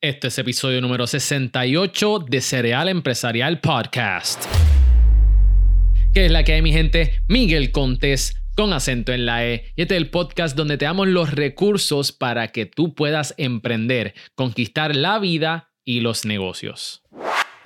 Este es episodio número 68 de Cereal Empresarial Podcast. ¿Qué es la que hay, mi gente? Miguel Contés con acento en la E. Y este es el podcast donde te damos los recursos para que tú puedas emprender, conquistar la vida y los negocios.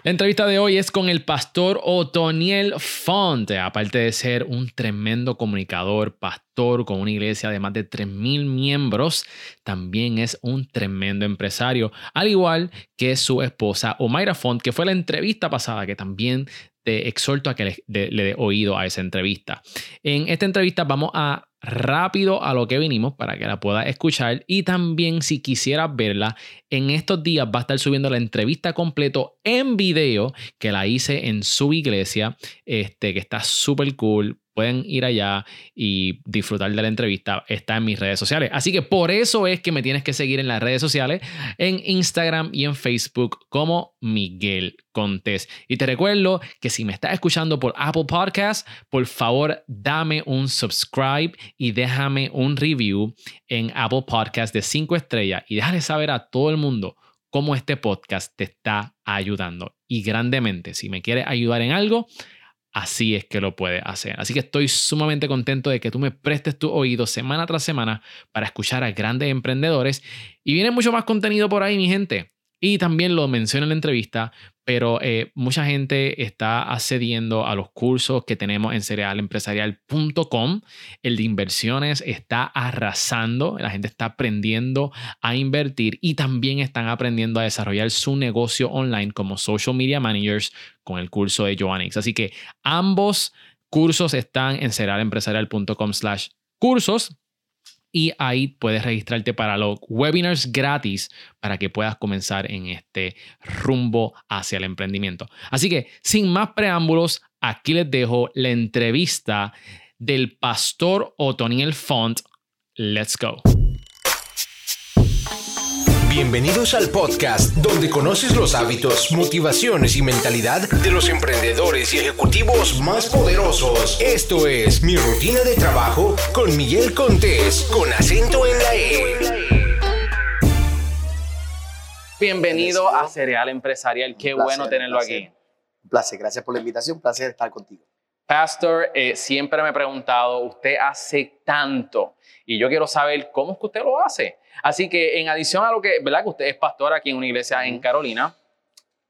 La entrevista de hoy es con el pastor Otoniel Fonte, aparte de ser un tremendo comunicador, pastor con una iglesia de más de 3.000 miembros, también es un tremendo empresario, al igual que su esposa Omaira Font, que fue la entrevista pasada, que también te exhorto a que le, le dé oído a esa entrevista. En esta entrevista vamos a rápido a lo que vinimos para que la puedas escuchar. Y también si quisieras verla, en estos días va a estar subiendo la entrevista completo en video que la hice en su iglesia, este que está súper cool pueden ir allá y disfrutar de la entrevista. Está en mis redes sociales. Así que por eso es que me tienes que seguir en las redes sociales, en Instagram y en Facebook como Miguel Contés. Y te recuerdo que si me estás escuchando por Apple Podcast, por favor dame un subscribe y déjame un review en Apple Podcast de 5 estrellas y déjale saber a todo el mundo cómo este podcast te está ayudando. Y grandemente, si me quieres ayudar en algo, así es que lo puedes hacer. Así que estoy sumamente contento de que tú me prestes tu oído semana tras semana para escuchar a grandes emprendedores. Y viene mucho más contenido por ahí, mi gente. Y también lo menciono en la entrevista, pero eh, mucha gente está accediendo a los cursos que tenemos en cerealempresarial.com. El de inversiones está arrasando, la gente está aprendiendo a invertir y también están aprendiendo a desarrollar su negocio online como social media managers con el curso de Joannix. Así que ambos cursos están en cerealempresarial.com slash cursos y ahí puedes registrarte para los webinars gratis para que puedas comenzar en este rumbo hacia el emprendimiento. Así que sin más preámbulos, aquí les dejo la entrevista del pastor Otoniel Font. Let's go. Bienvenidos al podcast donde conoces los hábitos, motivaciones y mentalidad de los emprendedores y ejecutivos más poderosos. Esto es Mi Rutina de Trabajo con Miguel Contés, con acento en la E. Bienvenido a Cereal Empresarial. Qué placer, bueno tenerlo placer. aquí. Un placer, gracias por la invitación, un placer estar contigo. Pastor, eh, siempre me he preguntado, usted hace tanto y yo quiero saber cómo es que usted lo hace. Así que en adición a lo que, ¿verdad? Que usted es pastor aquí en una iglesia en Carolina,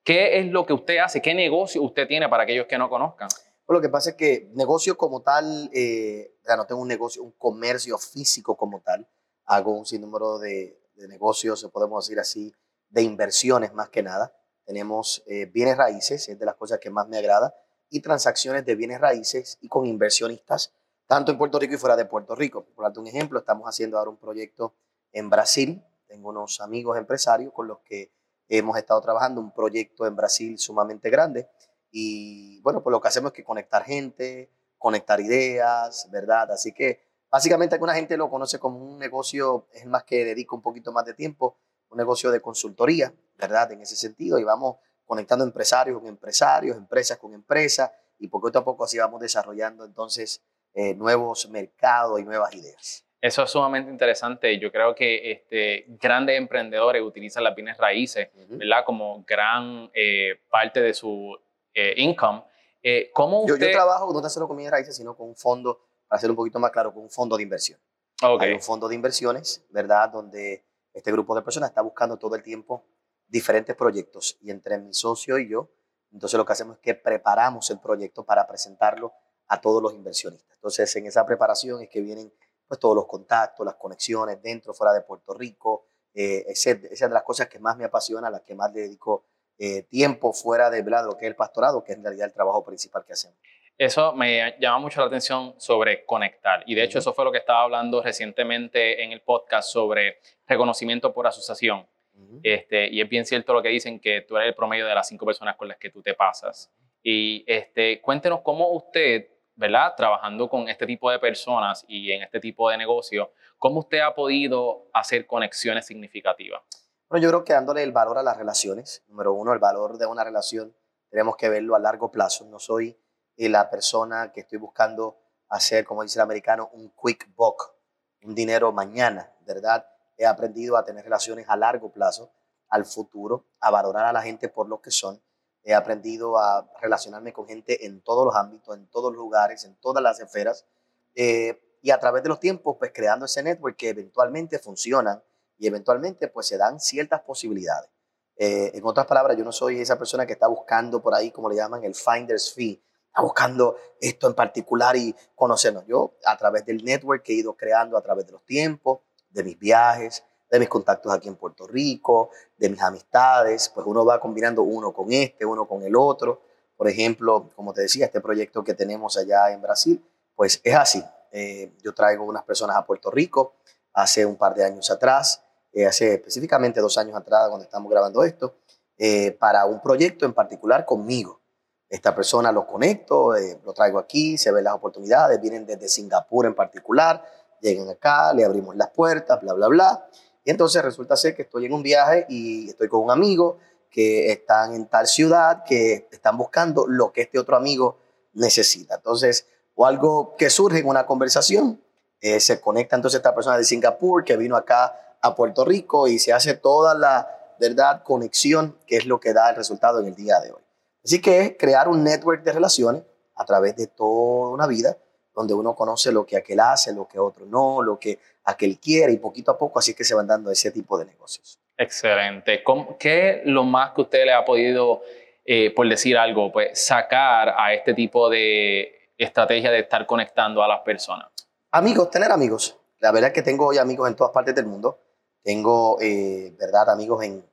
¿qué es lo que usted hace? ¿Qué negocio usted tiene para aquellos que no conozcan? Pues lo que pasa es que negocio como tal, eh, ya no tengo un negocio, un comercio físico como tal, hago un sinnúmero de, de negocios, podemos decir así, de inversiones más que nada. Tenemos eh, bienes raíces, es de las cosas que más me agrada, y transacciones de bienes raíces y con inversionistas, tanto en Puerto Rico y fuera de Puerto Rico. Por darte un ejemplo, estamos haciendo ahora un proyecto en Brasil. Tengo unos amigos empresarios con los que hemos estado trabajando un proyecto en Brasil sumamente grande. Y bueno, pues lo que hacemos es que conectar gente, conectar ideas, ¿verdad? Así que básicamente alguna gente lo conoce como un negocio, es más que dedico un poquito más de tiempo, un negocio de consultoría, ¿verdad? En ese sentido, y vamos conectando empresarios con empresarios, empresas con empresas, y poquito a poco así vamos desarrollando entonces eh, nuevos mercados y nuevas ideas. Eso es sumamente interesante. Yo creo que este, grandes emprendedores utilizan las bienes raíces. ¿verdad? Como gran eh, parte de su eh, income. Eh, ¿Cómo Yo, usted...? yo trabajo no tan solo con bienes raíces, sino con un fondo, para hacer un poquito más claro, con un fondo de inversión. Ok. Hay un fondo de inversiones, ¿verdad? Donde este grupo de personas está buscando todo el tiempo diferentes proyectos. Y entre mi socio y yo, entonces lo que hacemos es que preparamos el proyecto para presentarlo a todos los inversionistas. Entonces en esa preparación es que vienen pues todos los contactos, las conexiones dentro, fuera de Puerto Rico. Eh, ese- esa es de las cosas que más me apasiona, a las que más le dedico eh, tiempo fuera de, ¿verdad? lo que es el pastorado, que es en realidad el trabajo principal que hacemos. Eso me llama mucho la atención sobre conectar. Y de hecho, Ujú. eso fue lo que estaba hablando recientemente en el podcast sobre reconocimiento por asociación. Ujú. Este, y es bien cierto lo que dicen que tú eres el promedio de las cinco personas con las que tú te pasas. Y este, cuéntenos cómo usted, ¿verdad? Trabajando con este tipo de personas y en este tipo de negocio, ¿cómo usted ha podido hacer conexiones significativas? Bueno, yo creo que dándole el valor a las relaciones. Número uno, el valor de una relación tenemos que verlo a largo plazo. No soy eh, la persona que estoy buscando hacer, como dice el americano, un quick buck, un dinero mañana, ¿verdad? He aprendido a tener relaciones a largo plazo, al futuro, a valorar a la gente por lo que son. He aprendido a relacionarme con gente en todos los ámbitos, en todos los lugares, en todas las esferas. Eh, y a través de los tiempos, pues creando ese network que eventualmente funcionan y eventualmente pues se dan ciertas posibilidades. Eh, en otras palabras, yo no soy esa persona que está buscando por ahí, como le llaman, el finder's fee, está buscando esto en particular y conocernos. Yo, a través del network que he ido creando a través de los tiempos, de mis viajes, de mis contactos aquí en Puerto Rico, de mis amistades, pues uno va combinando uno con este, uno con el otro. Por ejemplo, como te decía, este proyecto que tenemos allá en Brasil, pues es así. Eh, yo traigo unas personas a Puerto Rico hace un par de años atrás, eh, hace específicamente dos años atrás cuando estamos grabando esto, eh, para un proyecto en particular conmigo. Esta persona lo conecto, lo traigo aquí, se ven las oportunidades, vienen desde Singapur en particular, llegan acá, le abrimos las puertas, bla, bla, bla. Y entonces resulta ser que estoy en un viaje y estoy con un amigo que están en tal ciudad, que están buscando lo que este otro amigo necesita. Entonces, o algo que surge en una conversación, eh, se conecta entonces esta persona de Singapur que vino acá a Puerto Rico y se hace toda la, ¿verdad?, conexión, que es lo que da el resultado en el día de hoy. Así que es crear un network de relaciones a través de toda una vida, donde uno conoce lo que aquel hace, lo que otro no, lo que aquel quiere y poquito a poco así que se van dando ese tipo de negocios. Excelente. ¿Qué es lo más que usted le ha podido, eh, por decir algo, pues sacar a este tipo de estrategia de estar conectando a las personas? Amigos, tener amigos. La verdad es que tengo hoy amigos en todas partes del mundo. Tengo, eh, ¿verdad?, amigos en,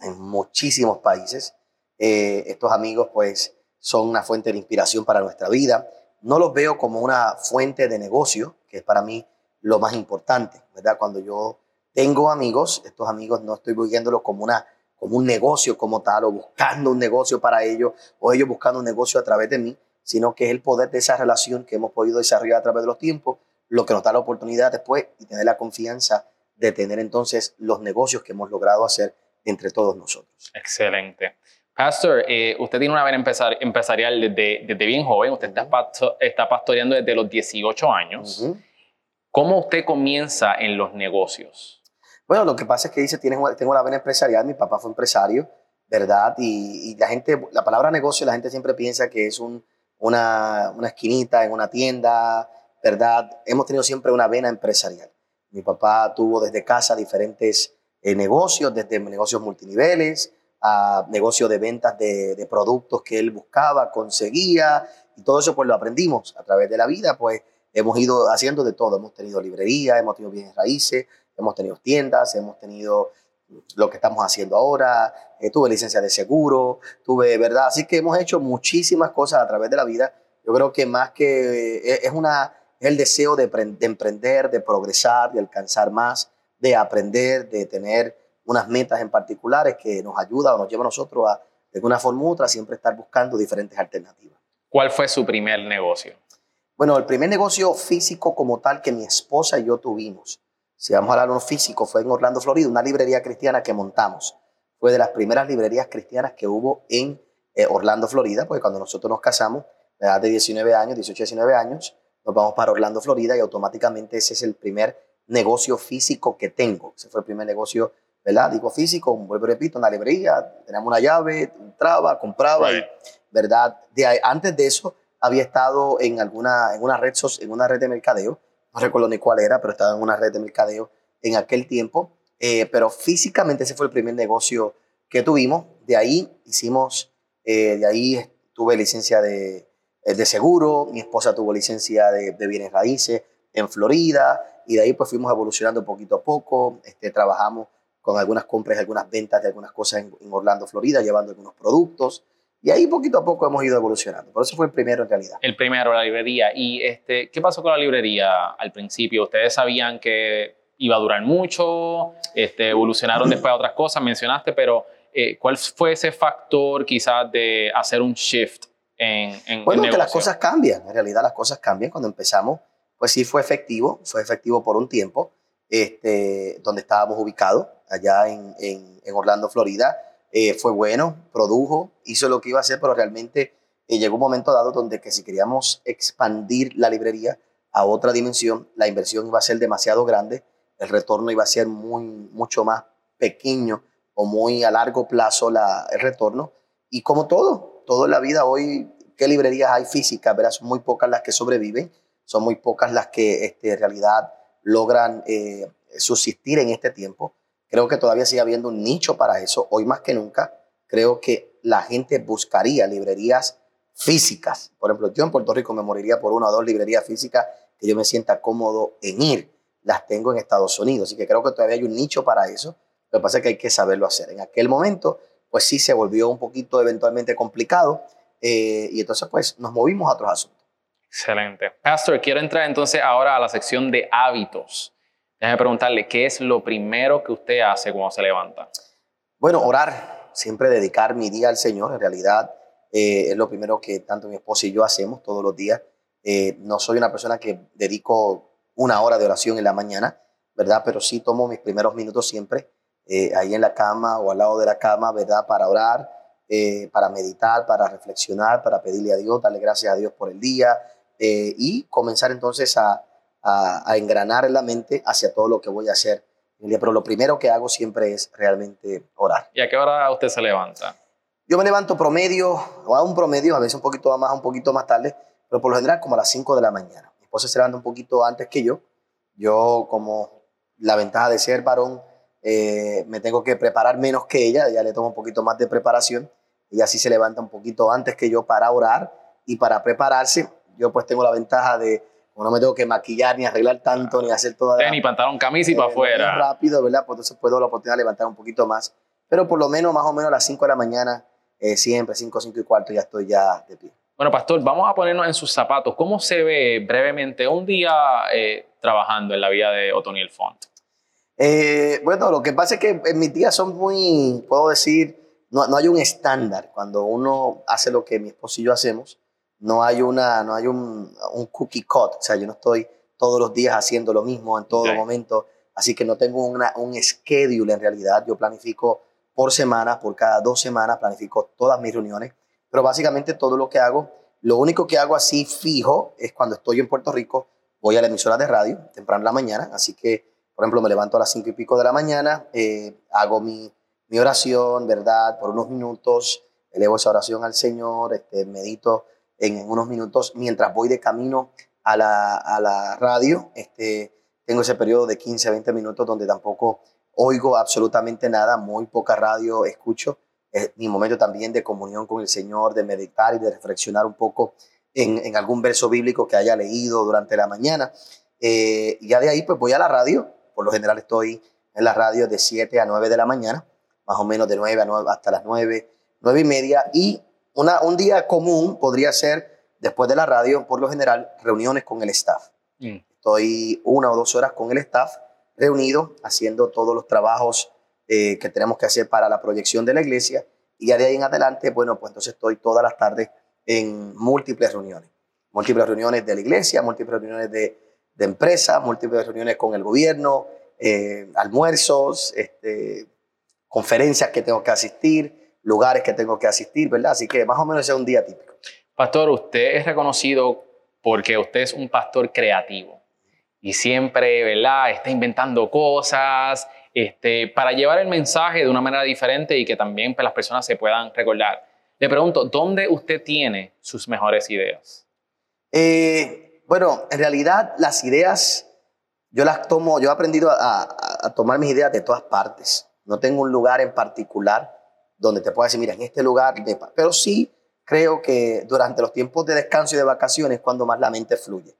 en muchísimos países. Eh, estos amigos, pues, son una fuente de inspiración para nuestra vida. No los veo como una fuente de negocio, que es para mí lo más importante, ¿verdad? Cuando yo tengo amigos, estos amigos no estoy viéndolos como, una, como un negocio como tal, o buscando un negocio para ellos, o ellos buscando un negocio a través de mí, sino que es el poder de esa relación que hemos podido desarrollar a través de los tiempos, lo que nos da la oportunidad después y tener la confianza de tener entonces los negocios que hemos logrado hacer entre todos nosotros. Excelente. Pastor, eh, usted tiene una vida empresarial desde, desde, bien joven, usted está, pastoreando desde los 18 años. ¿Cómo usted comienza en los negocios? Bueno, lo que pasa es que dice, tengo la vena empresarial, mi papá fue empresario, ¿verdad? Y, la gente, la palabra negocio, la gente siempre piensa que es un, una, una esquinita en una tienda, ¿verdad? Hemos tenido siempre una vena empresarial. Mi papá tuvo desde casa diferentes eh, negocios, desde negocios multiniveles, a negocio de ventas de, productos que él buscaba, conseguía, y todo eso pues lo aprendimos a través de la vida, pues hemos ido haciendo de todo, hemos tenido librería, hemos tenido bienes raíces, hemos tenido tiendas, hemos tenido lo que estamos haciendo ahora, eh, tuve licencia de seguro, tuve, ¿verdad? Así que hemos hecho muchísimas cosas a través de la vida. Yo creo que más que eh, es, una, es el deseo de, de emprender, de progresar, de alcanzar más, de aprender, de tener unas metas en particulares que nos ayuda o nos lleva a nosotros a, de una forma u otra, siempre estar buscando diferentes alternativas. ¿Cuál fue su primer negocio? Bueno, el primer negocio físico como tal que mi esposa y yo tuvimos, si vamos a hablar de uno físico, fue en Orlando, Florida, una librería cristiana que montamos. Fue de las primeras librerías cristianas que hubo en eh, Orlando, Florida, porque cuando nosotros nos casamos, a edad de 19 años, 18, 19 años, nos vamos para Orlando, Florida, y automáticamente ese es el primer negocio físico que tengo. Ese fue el primer negocio ¿verdad? Digo físico, vuelvo y repito, una librería, teníamos una llave, entraba, compraba, ¿verdad? De antes de eso había estado en alguna, en una red, en una red de mercadeo, no recuerdo ni cuál era, pero estaba en una red de mercadeo en aquel tiempo, eh, pero físicamente ese fue el primer negocio que tuvimos, de ahí hicimos, eh, de ahí tuve licencia de, eh, de seguro, mi esposa tuvo licencia de, de bienes raíces en Florida, y de ahí pues fuimos evolucionando poquito a poco, este, trabajamos con algunas compras, algunas ventas de algunas cosas en, Orlando, Florida, llevando algunos productos. Y ahí poquito a poco hemos ido evolucionando. Por eso fue el primero en realidad. El primero, la librería. ¿Y este, qué pasó con la librería al principio? ¿Ustedes sabían que iba a durar mucho? Este, ¿Evolucionaron después a otras cosas? Mencionaste, pero eh, ¿cuál fue ese factor quizás de hacer un shift en, en Bueno, que las cosas cambian. En realidad las cosas cambian. Cuando empezamos, pues sí fue efectivo. Fue efectivo por un tiempo este, donde estábamos ubicados, allá en, en, Orlando, Florida. Eh, fue bueno, produjo, hizo lo que iba a hacer, pero realmente eh, llegó un momento dado donde que si queríamos expandir la librería a otra dimensión, la inversión iba a ser demasiado grande, el retorno iba a ser muy, mucho más pequeño o muy a largo plazo la, el retorno. Y como todo, en la vida hoy, ¿qué librerías hay físicas? ¿verdad? Son muy pocas las que sobreviven, son muy pocas las que este, en realidad logran eh, subsistir en este tiempo. Creo que todavía sigue habiendo un nicho para eso. Hoy más que nunca, creo que la gente buscaría librerías físicas. Por ejemplo, yo en Puerto Rico me moriría por una o dos librerías físicas que yo me sienta cómodo en ir. Las tengo en Estados Unidos, así que creo que todavía hay un nicho para eso. Lo que pasa es que hay que saberlo hacer. En aquel momento, pues sí se volvió un poquito eventualmente complicado eh, y entonces pues nos movimos a otros asuntos. Excelente. Pastor, quiero entrar entonces ahora a la sección de hábitos. Déjame preguntarle, ¿qué es lo primero que usted hace cuando se levanta? Bueno, orar, siempre dedicar mi día al Señor. En realidad eh, es lo primero que tanto mi esposa y yo hacemos todos los días. Eh, no soy una persona que dedico una hora de oración en la mañana, ¿verdad? Pero sí tomo mis primeros minutos siempre eh, ahí en la cama o al lado de la cama, ¿verdad? Para orar, eh, para meditar, para reflexionar, para pedirle a Dios, darle gracias a Dios por el día eh, y comenzar entonces a, a, engranar en la mente hacia todo lo que voy a hacer. Pero lo primero que hago siempre es realmente orar. ¿Y a qué hora usted se levanta? Yo me levanto promedio, o a un promedio, a veces un poquito más, un poquito más tarde, pero por lo general como a las 5 de la mañana. Mi esposa se levanta un poquito antes que yo. Yo, como la ventaja de ser varón, eh, me tengo que preparar menos que ella, ya le tomo un poquito más de preparación. Ella sí se levanta un poquito antes que yo para orar y para prepararse. Yo pues tengo la ventaja de, no me tengo que maquillar ni arreglar tanto, ni hacer toda... Ni pantalón, camisa y para afuera. Rápido, ¿verdad? Pues entonces puedo la oportunidad de levantar un poquito más. Pero por lo menos, más o menos a las 5 de la mañana, eh, siempre 5, 5 y cuarto, ya estoy ya de pie. Bueno, pastor, vamos a ponernos en sus zapatos. ¿Cómo se ve brevemente un día eh, trabajando en la vida de Otoniel Font? Eh, bueno, lo que pasa es que en mis días son muy, puedo decir, no, no, hay un estándar. Cuando uno hace lo que mi esposo y yo hacemos, no hay, una, no hay un, un cookie cut. O sea, yo no estoy todos los días haciendo lo mismo en todo momento. Así que no tengo una, un schedule en realidad. Yo planifico por semana, por cada dos semanas, planifico todas mis reuniones. Pero básicamente todo lo que hago, lo único que hago así fijo es cuando estoy en Puerto Rico, voy a la emisora de radio temprano en la mañana. Así que por ejemplo, me levanto a las cinco y pico de la mañana, eh, hago mi, mi, oración, ¿verdad? Por unos minutos, elevo esa oración al Señor, este, medito en, unos minutos mientras voy de camino a la, a la radio. Este, tengo ese periodo de 15 a 20 minutos donde tampoco oigo absolutamente nada, muy poca radio escucho. Es mi momento también de comunión con el Señor, de meditar y de reflexionar un poco en, algún verso bíblico que haya leído durante la mañana. Eh, ya de ahí pues voy a la radio por lo general estoy en la radio de 7 a 9 de la mañana, más o menos de 9 a 9 hasta las 9, 9 y media. Y una, un día común podría ser, después de la radio, por lo general, reuniones con el staff. Mm. Estoy una o dos horas con el staff reunido, haciendo todos los trabajos eh, que tenemos que hacer para la proyección de la iglesia. Y ya de ahí en adelante, bueno, pues entonces estoy todas las tardes en múltiples reuniones. Múltiples reuniones de la iglesia, múltiples reuniones de de empresa, múltiples reuniones con el gobierno, eh, almuerzos, este, conferencias que tengo que asistir, lugares que tengo que asistir, ¿verdad? Así que más o menos es un día típico. Pastor, usted es reconocido porque usted es un pastor creativo y siempre, ¿verdad? Está inventando cosas este, para llevar el mensaje de una manera diferente y que también pues, las personas se puedan recordar. Le pregunto, ¿dónde usted tiene sus mejores ideas? Eh, bueno, en realidad las ideas, yo las tomo, yo he aprendido a, tomar mis ideas de todas partes. No tengo un lugar en particular donde te pueda decir, mira, en este lugar, pero sí creo que durante los tiempos de descanso y de vacaciones es cuando más la mente fluye,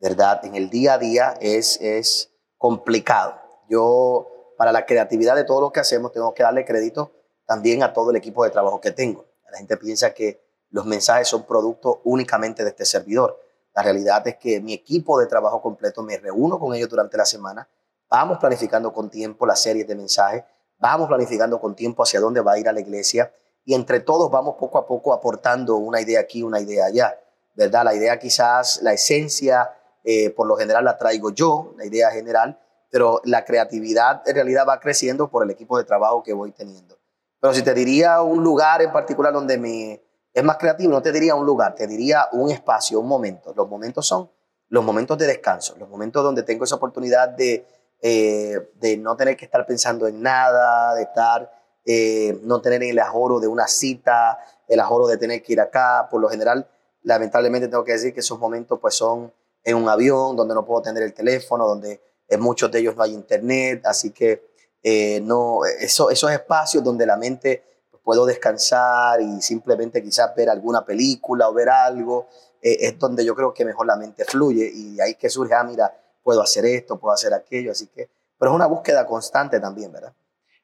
¿verdad? En el día a día es, es complicado. Yo, para la creatividad de todo lo que hacemos, tengo que darle crédito también a todo el equipo de trabajo que tengo. La gente piensa que los mensajes son producto únicamente de este servidor. La realidad es que mi equipo de trabajo completo, me reúno con ellos durante la semana, vamos planificando con tiempo las series de mensajes, vamos planificando con tiempo hacia dónde va a ir a la iglesia y entre todos vamos poco a poco aportando una idea aquí, una idea allá, ¿verdad? La idea quizás, la esencia, eh, por lo general la traigo yo, la idea general, pero la creatividad en realidad va creciendo por el equipo de trabajo que voy teniendo. Pero si te diría un lugar en particular donde me, es más creativo, no te diría un lugar, te diría un espacio, un momento. Los momentos son los momentos de descanso, los momentos donde tengo esa oportunidad de, eh, de no tener que estar pensando en nada, de estar eh, no tener el ajoro de una cita, el ajoro de tener que ir acá. Por lo general, lamentablemente tengo que decir que esos momentos pues son en un avión donde no puedo tener el teléfono, donde en muchos de ellos no hay internet, así que eh, no, eso, esos espacios donde la mente pues, puedo descansar y simplemente quizás ver alguna película o ver algo, es donde yo creo que mejor la mente fluye y de ahí que surge, ah, mira, puedo hacer esto, puedo hacer aquello, así que, pero es una búsqueda constante también, ¿verdad?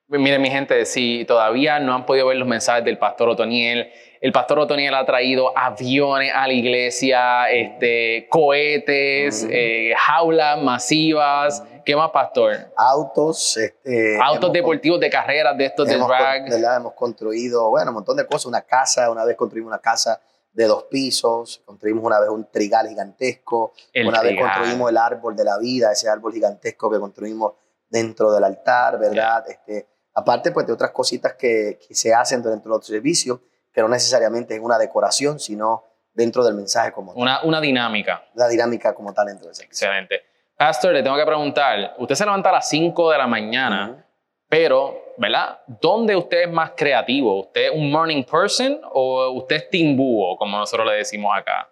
Miren, mi gente, si todavía no han podido ver los mensajes del pastor Otoniel, el pastor Otoniel ha traído aviones a la iglesia, este, cohetes, eh, jaulas masivas. ¿Qué más, pastor? Autos. Este, Autos deportivos de carreras de estos de drag. ¿verdad? Hemos construido, bueno, un montón de cosas. Una casa, una vez construimos una casa de dos pisos, construimos una vez un trigal gigantesco, una vez construimos el árbol de la vida, ese árbol gigantesco que construimos dentro del altar, ¿verdad? Este, Aparte, pues, de otras cositas que, se hacen dentro de los servicios, que no necesariamente es una decoración, sino dentro del mensaje como una, tal. Una dinámica. La dinámica como tal dentro del servicio. Excelente. Pastor, le tengo que preguntar, usted se levanta a las 5 de la mañana, pero, ¿verdad? ¿Dónde usted es más creativo? ¿Usted es un morning person o usted es team como nosotros le decimos acá?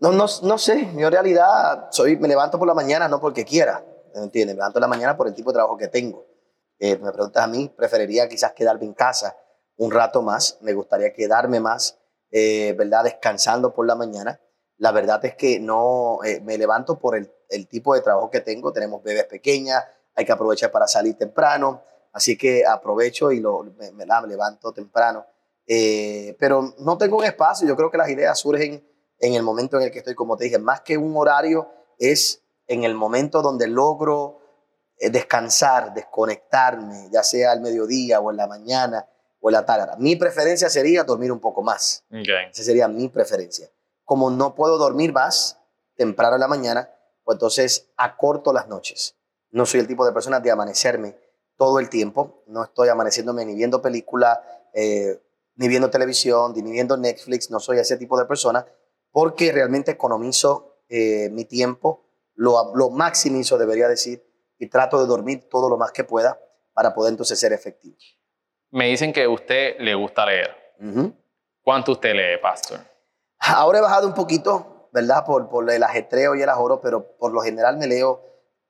No, no, no sé, yo en realidad soy, me levanto por la mañana no porque quiera, ¿me? Me levanto por la mañana por el tipo de trabajo que tengo. Eh, me preguntas a mí, preferiría quizás quedarme en casa un rato más, me gustaría quedarme más, eh, ¿verdad? Descansando por la mañana. La verdad es que no eh, me levanto por el, el, tipo de trabajo que tengo. Tenemos bebés pequeñas, hay que aprovechar para salir temprano, así que aprovecho y lo, me, me, levanto temprano. pero no tengo un espacio, yo creo que las ideas surgen en el momento en el que estoy, como te dije, más que un horario, es en el momento donde logro eh, descansar, desconectarme, ya sea al mediodía o en la mañana o en la tarde. Mi preferencia sería dormir un poco más. Esa sería mi preferencia. Como no puedo dormir más temprano en la mañana, pues entonces acorto las noches. No soy el tipo de persona de amanecerme todo el tiempo. No estoy amaneciéndome ni viendo película, eh, ni viendo televisión, ni viendo Netflix. No soy ese tipo de persona porque realmente economizo eh, mi tiempo, lo, lo maximizo, debería decir, y trato de dormir todo lo más que pueda para poder entonces ser efectivo. Me dicen que a usted le gusta leer. ¿Cuánto usted lee, pastor? Ahora he bajado un poquito, ¿verdad? Por, por el ajetreo y el ajoro, pero por lo general me leo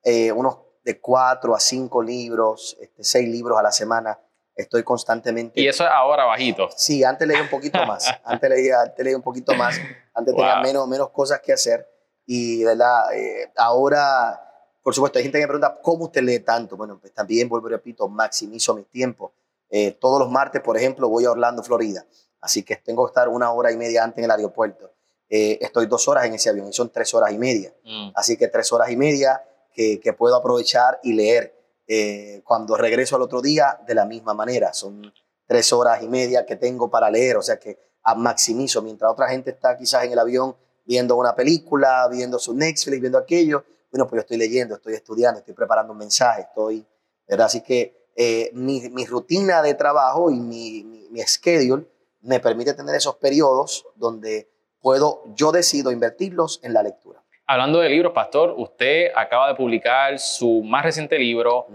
eh, unos de cuatro a cinco libros, este, seis libros a la semana. Estoy constantemente. ¿Y eso es ahora bajito? Sí, antes leía un poquito más. antes, leía, antes leía un poquito más. Antes tenía menos, menos cosas que hacer. Y, ¿verdad? Eh, ahora por supuesto, hay gente que me pregunta, ¿cómo usted lee tanto? Bueno, pues también, vuelvo y repito, maximizo mi tiempo. Eh, todos los martes, por ejemplo, voy a Orlando, Florida. Así que tengo que estar una hora y media antes en el aeropuerto. Eh, estoy dos horas en ese avión y son tres horas y media. Mm. Así que tres horas y media que, que puedo aprovechar y leer. Eh, cuando regreso al otro día, de la misma manera. Son tres horas y media que tengo para leer. O sea que maximizo. Mientras otra gente está quizás en el avión viendo una película, viendo su Netflix, viendo aquello, bueno, pues yo estoy leyendo, estoy estudiando, estoy preparando un mensaje, estoy, ¿verdad? Así que eh, mi, mi, rutina de trabajo y mi, mi, mi, schedule me permite tener esos periodos donde puedo, yo decido invertirlos en la lectura. Hablando de libros, Pastor, usted acaba de publicar su más reciente libro,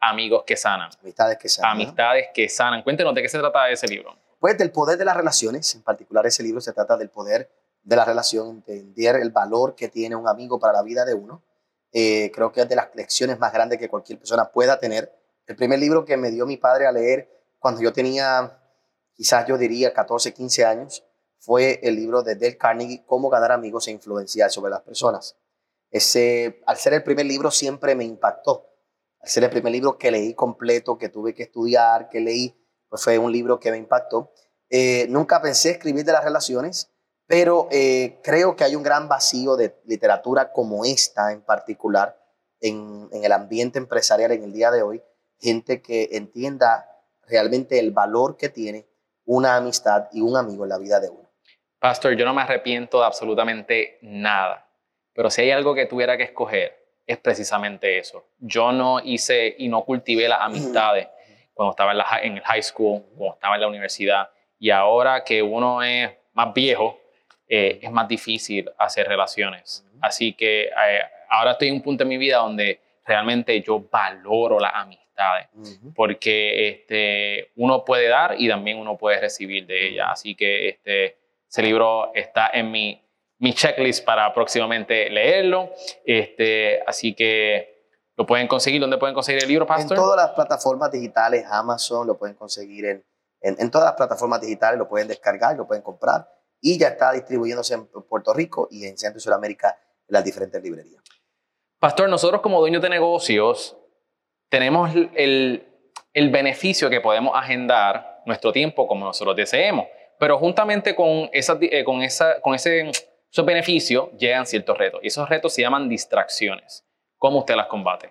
Amigos que Sanan. Amistades que Sanan. Amistades que Sanan. Cuéntenos de qué se trata ese libro. Pues del poder de las relaciones, en particular ese libro se trata del poder de la relación, entender el valor que tiene un amigo para la vida de uno eh, creo que es de las lecciones más grandes que cualquier persona pueda tener. El primer libro que me dio mi padre a leer cuando yo tenía, quizás yo diría 14, 15 años, fue el libro de Dale Carnegie, Cómo ganar amigos e influenciar sobre las personas. Ese, al ser el primer libro siempre me impactó. Al ser el primer libro que leí completo, que tuve que estudiar, que leí, pues fue un libro que me impactó. Eh, nunca pensé escribir de las relaciones, pero eh, creo que hay un gran vacío de literatura como esta en particular en, en, el ambiente empresarial en el día de hoy. Gente que entienda realmente el valor que tiene una amistad y un amigo en la vida de uno. Pastor, yo no me arrepiento de absolutamente nada, pero si hay algo que tuviera que escoger, es precisamente eso. Yo no hice y no cultivé las amistades cuando estaba en, la, en el high school, cuando estaba en la universidad, y ahora que uno es más viejo, eh, es más difícil hacer relaciones. Así que eh, ahora estoy en un punto en mi vida donde realmente yo valoro las amistades, porque este, uno puede dar y también uno puede recibir de ellas. Así que este, ese libro está en mi, mi checklist para próximamente leerlo. Este, así que lo pueden conseguir. ¿Dónde pueden conseguir el libro, En Pastor? todas las plataformas digitales, Amazon, lo pueden conseguir en, en, en todas las plataformas digitales, lo pueden descargar, lo pueden comprar y ya está distribuyéndose en Puerto Rico y en Centro y Sudamérica en las diferentes librerías. Pastor, nosotros como dueños de negocios tenemos el, el beneficio que podemos agendar nuestro tiempo como nosotros deseemos, pero juntamente con, esa, eh, con, esa, con ese, esos beneficios llegan ciertos retos y esos retos se llaman distracciones. ¿Cómo usted las combate?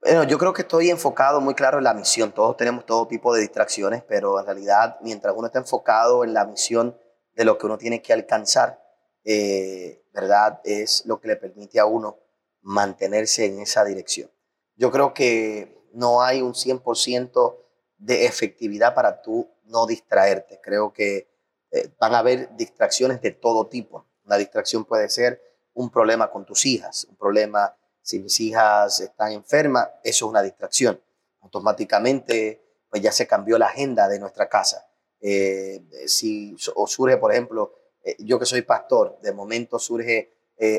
Bueno, yo creo que estoy enfocado muy claro en la misión. Todos tenemos todo tipo de distracciones, pero en realidad, mientras uno está enfocado en la misión de lo que uno tiene que alcanzar, eh, ¿verdad? Es lo que le permite a uno mantenerse en esa dirección. Yo creo que no hay un 100% de efectividad para tú no distraerte. Creo que eh, van a haber distracciones de todo tipo. Una distracción puede ser un problema con tus hijas, un problema si mis hijas están enfermas, eso es una distracción. Automáticamente, pues ya se cambió la agenda de nuestra casa. Eh, si surge, por ejemplo, eh, yo que soy pastor, de momento surge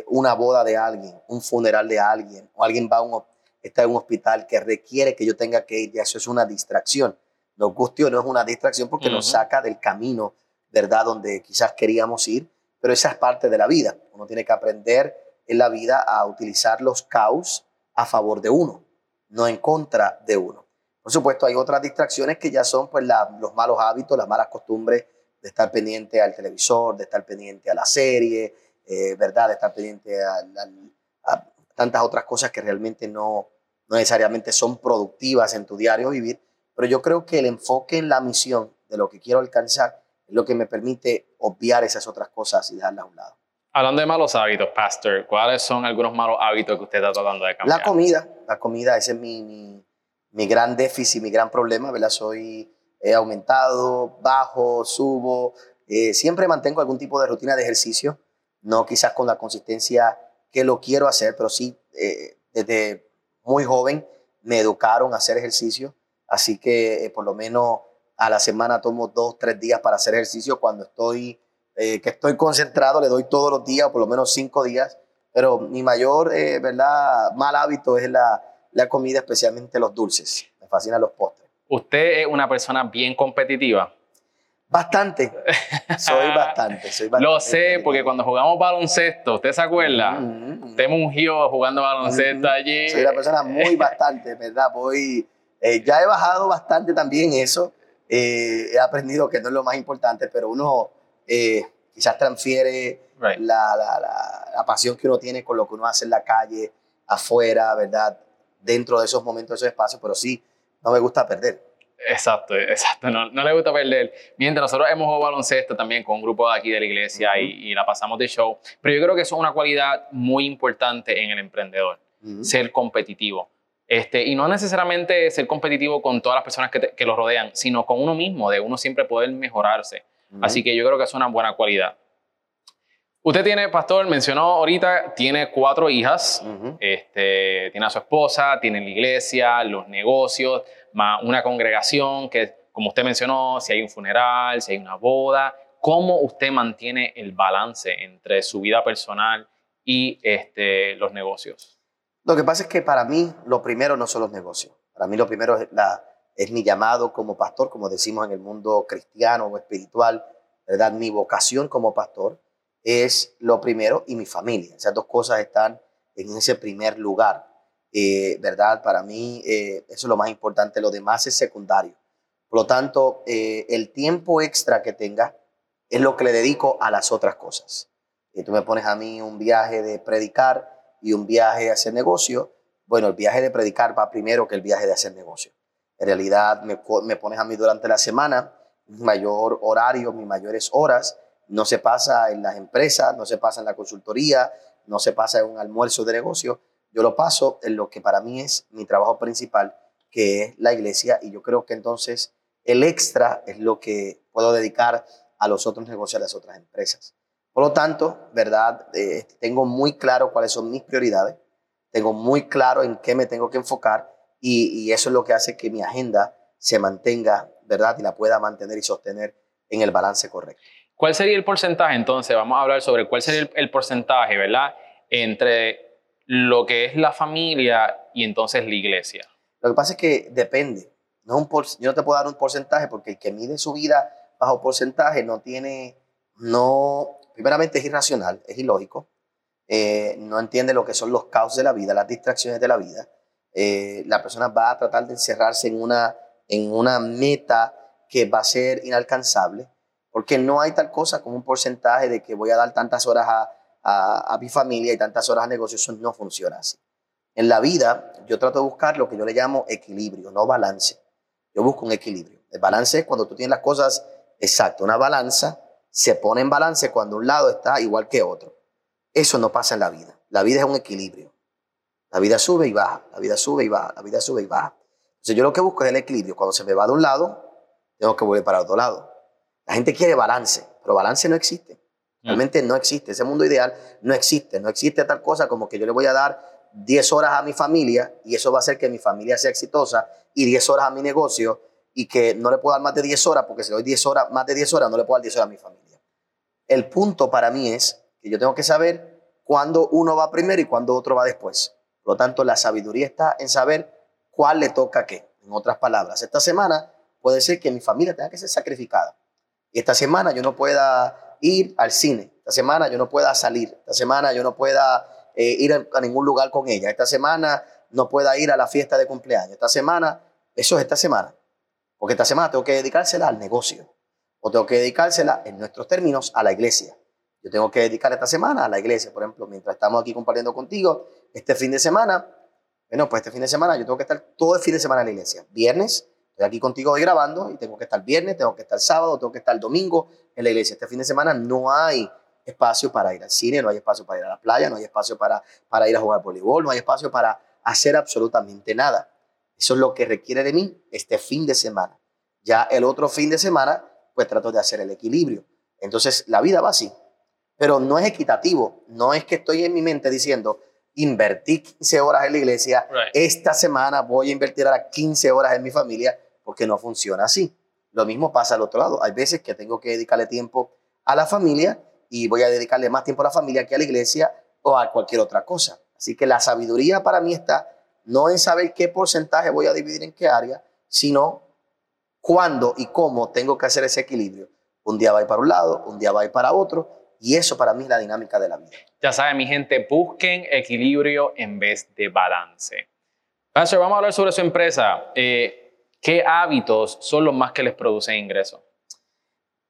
una boda de alguien, un funeral de alguien, o alguien va a un, está en un hospital que requiere que yo tenga que ir, y eso es una distracción. Nos guste o no es una distracción porque nos saca del camino, ¿verdad? Donde quizás queríamos ir, pero esa es parte de la vida. Uno tiene que aprender en la vida a utilizar los caos a favor de uno, no en contra de uno. Por supuesto, hay otras distracciones que ya son pues, la- los malos hábitos, las malas costumbres de estar pendiente al televisor, de estar pendiente a la serie, eh, ¿verdad? De estar pendiente al- a tantas otras cosas que realmente no, no necesariamente son productivas en tu diario vivir. Pero yo creo que el enfoque en la misión de lo que quiero alcanzar es lo que me permite obviar esas otras cosas y dejarlas a un lado. Hablando de malos hábitos, Pastor, ¿cuáles son algunos malos hábitos que usted está tratando de cambiar? La comida, la comida, ese es mi, mi, mi gran déficit, mi gran problema, ¿verdad? Soy he aumentado, bajo, subo, eh, siempre mantengo algún tipo de rutina de ejercicio, no quizás con la consistencia que lo quiero hacer, pero sí eh, desde muy joven me educaron a hacer ejercicio, así que eh, por lo menos a la semana tomo dos, tres días para hacer ejercicio cuando estoy, eh, que estoy concentrado, le doy todos los días, por lo menos cinco días, pero mi mayor, eh, ¿verdad? Mal hábito es la, la comida, especialmente los dulces. Me fascinan los postres. Usted es una persona bien competitiva. Bastante. Soy bastante. Soy bastante Lo sé, porque cuando jugamos baloncesto, ¿usted se acuerda? Mm, mm. Usted jugando baloncesto Ujú. allí. Soy una persona muy bastante, ¿verdad? Voy, eh, ya he bajado bastante también eso. Eh, he aprendido que no es lo más importante, pero uno eh, quizás transfiere Right. la, la, la, la pasión que uno tiene con lo que uno hace en la calle, afuera, ¿verdad? Dentro de esos momentos, esos espacios, pero sí, no me gusta perder. Exacto, exacto. No, no le gusta perder. Mientras nosotros hemos jugado baloncesto también con un grupo de aquí de la iglesia Ujú. y, y la pasamos de show. Pero yo creo que eso es una cualidad muy importante en el emprendedor, Ujú. ser competitivo. Este, y no necesariamente ser competitivo con todas las personas que, te- que lo rodean, sino con uno mismo, de uno siempre poder mejorarse. Así que yo creo que es una buena cualidad. Usted tiene, pastor, mencionó ahorita, tiene cuatro hijas. Este, tiene a su esposa, tiene la iglesia, los negocios, más una congregación que, como usted mencionó, si hay un funeral, si hay una boda, ¿cómo usted mantiene el balance entre su vida personal y este, los negocios? Lo que pasa es que para mí lo primero no son los negocios. Para mí lo primero es, mi llamado como pastor, como decimos en el mundo cristiano o espiritual, ¿verdad? Mi vocación como pastor es lo primero y mi familia. Esas dos cosas están en ese primer lugar, eh, ¿verdad? Para mí eh, eso es lo más importante, lo demás es secundario. Por lo tanto, eh, el tiempo extra que tenga es lo que le dedico a las otras cosas. Y tú me pones a mí un viaje de predicar y un viaje a hacer negocio. Bueno, el viaje de predicar va primero que el viaje de hacer negocio. En realidad me, pones a mí durante la semana, mi mayor horario, mis mayores horas, no se pasa en las empresas, no se pasa en la consultoría, no se pasa en un almuerzo de negocio. Yo lo paso en lo que para mí es mi trabajo principal, que es la iglesia, y yo creo que entonces el extra es lo que puedo dedicar a los otros negocios, a las otras empresas. Por lo tanto, ¿verdad? Eh, tengo muy claro cuáles son mis prioridades, tengo muy claro en qué me tengo que enfocar y, y eso es lo que hace que mi agenda se mantenga, ¿verdad? Y la pueda mantener y sostener en el balance correcto. ¿Cuál sería el porcentaje entonces? Vamos a hablar sobre cuál sería el, el porcentaje, ¿verdad? Entre lo que es la familia y entonces la iglesia. Lo que pasa es que depende. No un por- yo no te puedo dar un porcentaje porque el que mide su vida bajo porcentaje no tiene, no, primeramente es irracional, es ilógico, eh, no entiende lo que son los caos de la vida, las distracciones de la vida. Eh, la persona va a tratar de encerrarse en una, en una meta que va a ser inalcanzable, porque no hay tal cosa como un porcentaje de que voy a dar tantas horas a, a, a mi familia y tantas horas a negocio, eso no funciona así. En la vida, yo trato de buscar lo que yo le llamo equilibrio, no balance. Yo busco un equilibrio. El balance es cuando tú tienes las cosas exactas. Una balanza se pone en balance cuando un lado está igual que otro. Eso no pasa en la vida. La vida es un equilibrio. La vida sube y baja, la vida sube y baja, la vida sube y baja. Entonces yo lo que busco es el equilibrio. Cuando se me va de un lado, tengo que volver para otro lado. La gente quiere balance, pero balance no existe. Realmente no existe. Ese mundo ideal no existe. No existe tal cosa como que yo le voy a dar 10 horas a mi familia y eso va a hacer que mi familia sea exitosa y 10 horas a mi negocio y que no le puedo dar más de 10 horas porque si le doy 10 horas, más de 10 horas no le puedo dar 10 horas a mi familia. El punto para mí es que yo tengo que saber cuándo uno va primero y cuándo otro va después. Por lo tanto, la sabiduría está en saber cuál le toca a qué. En otras palabras, esta semana puede ser que mi familia tenga que ser sacrificada. Y esta semana yo no pueda ir al cine. Esta semana yo no pueda salir. Esta semana yo no pueda eh, ir a, a ningún lugar con ella. Esta semana no pueda ir a la fiesta de cumpleaños. Esta semana, eso es esta semana. Porque esta semana tengo que dedicársela al negocio. O tengo que dedicársela, en nuestros términos, a la iglesia. Yo tengo que dedicar esta semana a la iglesia. Por ejemplo, mientras estamos aquí compartiendo contigo, este fin de semana, bueno, pues este fin de semana yo tengo que estar todo el fin de semana en la iglesia. Viernes, estoy aquí contigo hoy grabando y tengo que estar viernes, tengo que estar sábado, tengo que estar domingo en la iglesia. Este fin de semana no hay espacio para ir al cine, no hay espacio para ir a la playa, no hay espacio para, para ir a jugar voleibol, no hay espacio para hacer absolutamente nada. Eso es lo que requiere de mí este fin de semana. Ya el otro fin de semana, pues trato de hacer el equilibrio. Entonces, la vida va así. Pero no es equitativo. No es que estoy en mi mente diciendo, invertí 15 horas en la iglesia, Right. esta semana voy a invertir ahora 15 horas en mi familia, porque no funciona así. Lo mismo pasa al otro lado. Hay veces que tengo que dedicarle tiempo a la familia y voy a dedicarle más tiempo a la familia que a la iglesia o a cualquier otra cosa. Así que la sabiduría para mí está no en saber qué porcentaje voy a dividir en qué área, sino cuándo y cómo tengo que hacer ese equilibrio. Un día va a ir para un lado, un día va a ir para otro, y eso para mí es la dinámica de la vida. Ya saben, mi gente, busquen equilibrio en vez de balance. Pastor, vamos a hablar sobre su empresa. Eh, ¿Qué hábitos son los más que les producen ingresos?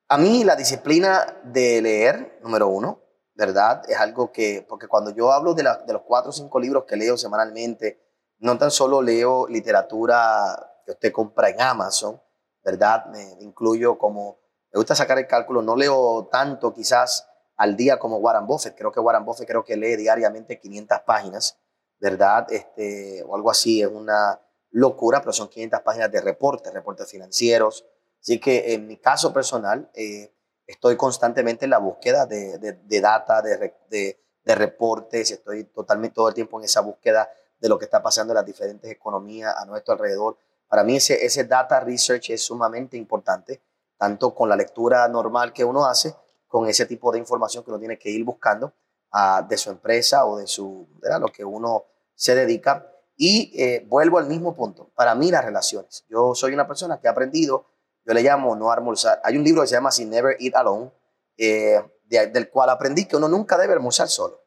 A mí la disciplina de leer, número uno, ¿verdad? Es algo que, porque cuando yo hablo de, la- de los cuatro o cinco libros que leo semanalmente, no tan solo leo literatura que usted compra en Amazon, ¿verdad? Me incluyo como, me gusta sacar el cálculo, no leo tanto quizás al día como Warren Buffett, creo que Warren Buffett creo que lee diariamente 500 páginas, ¿verdad? Este, o algo así, es una locura, pero son 500 páginas de reportes, reportes financieros, Así que en mi caso personal, eh, estoy constantemente en la búsqueda de, de- de data, de, de- de reportes, estoy totalmente todo el tiempo en esa búsqueda de lo que está pasando en las diferentes economías a nuestro alrededor. Para mí ese, data research es sumamente importante, tanto con la lectura normal que uno hace, con ese tipo de información que uno tiene que ir buscando ah, de su empresa o de su, lo que uno se dedica. Y eh, vuelvo al mismo punto, para mí las relaciones. Yo soy una persona que ha aprendido yo le llamo no almorzar. Hay un libro que se llama Si Never Eat Alone, eh, de- del cual aprendí que uno nunca debe almorzar solo.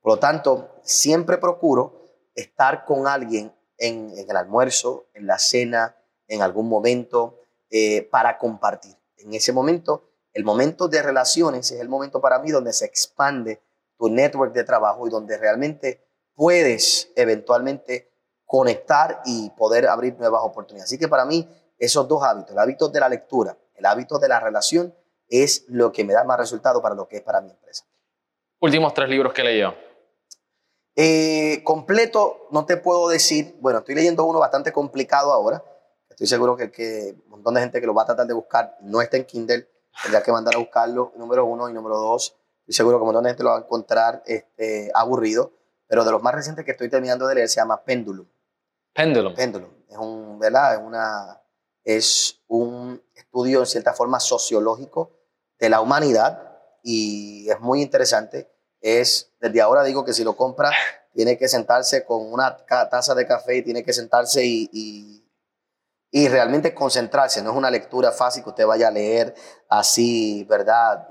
Por lo tanto, siempre procuro estar con alguien en, en el almuerzo, en la cena, en algún momento, eh, para compartir. En ese momento, el momento de relaciones es el momento para mí donde se expande tu network de trabajo y donde realmente puedes eventualmente conectar y poder abrir nuevas oportunidades. Así que para mí, esos dos hábitos, el hábito de la lectura, el hábito de la relación, es lo que me da más resultado para lo que es para mi empresa. Últimos tres libros que leyó. Eh, completo, no te puedo decir, bueno, estoy leyendo uno bastante complicado ahora, estoy seguro que, que un montón de gente que lo va a tratar de buscar no está en Kindle, tendrá que mandar a buscarlo, número uno y número dos, estoy seguro que un montón de gente lo va a encontrar este, aburrido, pero de los más recientes que estoy terminando de leer se llama Pendulum. Pendulum. Pendulum. Es un, ¿verdad? Es, una, es un estudio en cierta forma sociológico de la humanidad y es muy interesante. Es, desde ahora digo que si lo compra, tiene que sentarse con una taza de café y tiene que sentarse y, y, y realmente concentrarse. No es una lectura fácil que usted vaya a leer así, ¿verdad?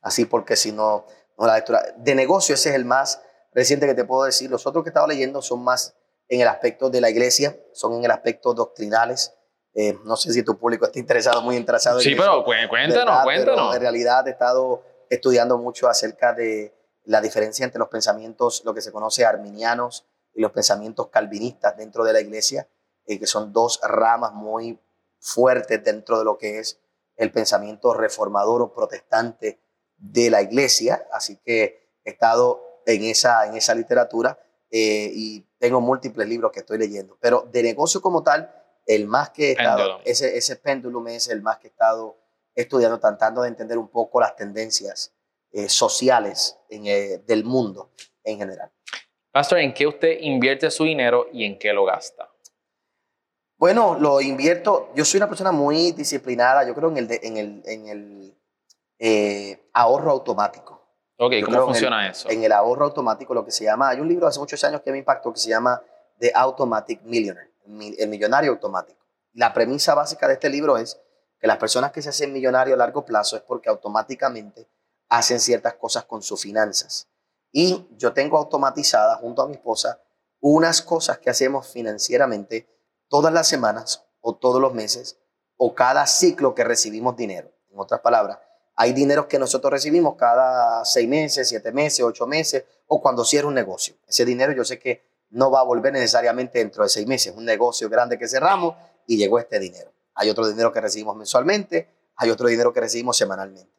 Así porque si no, no la lectura. De negocio ese es el más reciente que te puedo decir. Los otros que he estado leyendo son más en el aspecto de la iglesia, son en el aspecto doctrinales. Eh, no sé si tu público está interesado, muy interesado. Sí, pero cuéntanos, cuéntanos. en realidad he estado estudiando mucho acerca de la diferencia entre los pensamientos, lo que se conoce arminianos y los pensamientos calvinistas dentro de la iglesia, eh, que son dos ramas muy fuertes dentro de lo que es el pensamiento reformador o protestante de la iglesia. Así que he estado en esa, en esa literatura eh, y tengo múltiples libros que estoy leyendo. Pero de negocio como tal, el más que he estado, ese, ese péndulo es el más que he estado estudiando, tratando de entender un poco las tendencias eh, sociales en, eh, del mundo en general. Pastor, ¿en qué usted invierte su dinero y en qué lo gasta? Bueno, lo invierto, yo soy una persona muy disciplinada, yo creo en el, en el, en el ahorro automático. Ok, ¿cómo funciona eso? En el ahorro automático, lo que se llama, hay un libro hace muchos años que me impactó que se llama The Automatic Millionaire, el millonario automático. La premisa básica de este libro es que las personas que se hacen millonarios a largo plazo es porque automáticamente hacen ciertas cosas con sus finanzas. Y yo tengo automatizada junto a mi esposa unas cosas que hacemos financieramente todas las semanas o todos los meses o cada ciclo que recibimos dinero. En otras palabras, hay dinero que nosotros recibimos cada seis meses, siete meses, ocho meses, o cuando cierra un negocio. Ese dinero yo sé que no va a volver necesariamente dentro de seis meses. Un negocio grande que cerramos y llegó este dinero. Hay otro dinero que recibimos mensualmente, hay otro dinero que recibimos semanalmente.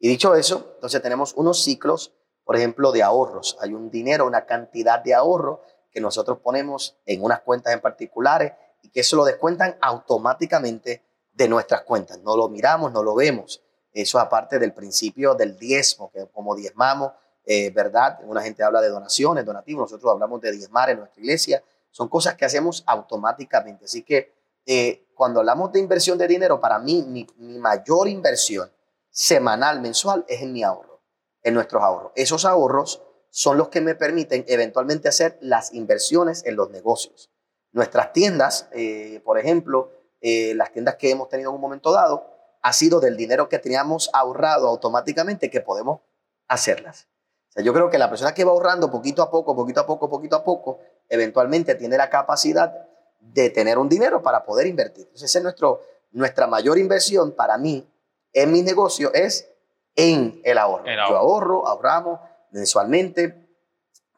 Y dicho eso, entonces tenemos unos ciclos, por ejemplo, de ahorros. Hay un dinero, una cantidad de ahorro que nosotros ponemos en unas cuentas en particulares y que eso lo descuentan automáticamente de nuestras cuentas. No lo miramos, no lo vemos. Eso aparte del principio del diezmo, que como diezmamos, eh, ¿verdad? Una gente habla de donaciones, donativos, nosotros hablamos de diezmar en nuestra iglesia. Son cosas que hacemos automáticamente. Así que eh, cuando hablamos de inversión de dinero, para mí mi, mayor inversión semanal, mensual, es en mi ahorro, en nuestros ahorros. Esos ahorros son los que me permiten eventualmente hacer las inversiones en los negocios. Nuestras tiendas, eh, por ejemplo, las tiendas que hemos tenido en un momento dado, ha sido del dinero que teníamos ahorrado automáticamente que podemos hacerlas. Yo creo que la persona que va ahorrando poquito a poco, poquito a poco, poquito a poco, eventualmente tiene la capacidad de tener un dinero para poder invertir. Entonces, esa es nuestro, nuestra mayor inversión para mí en mi negocio es en el ahorro. Yo ahorro, ahorramos mensualmente,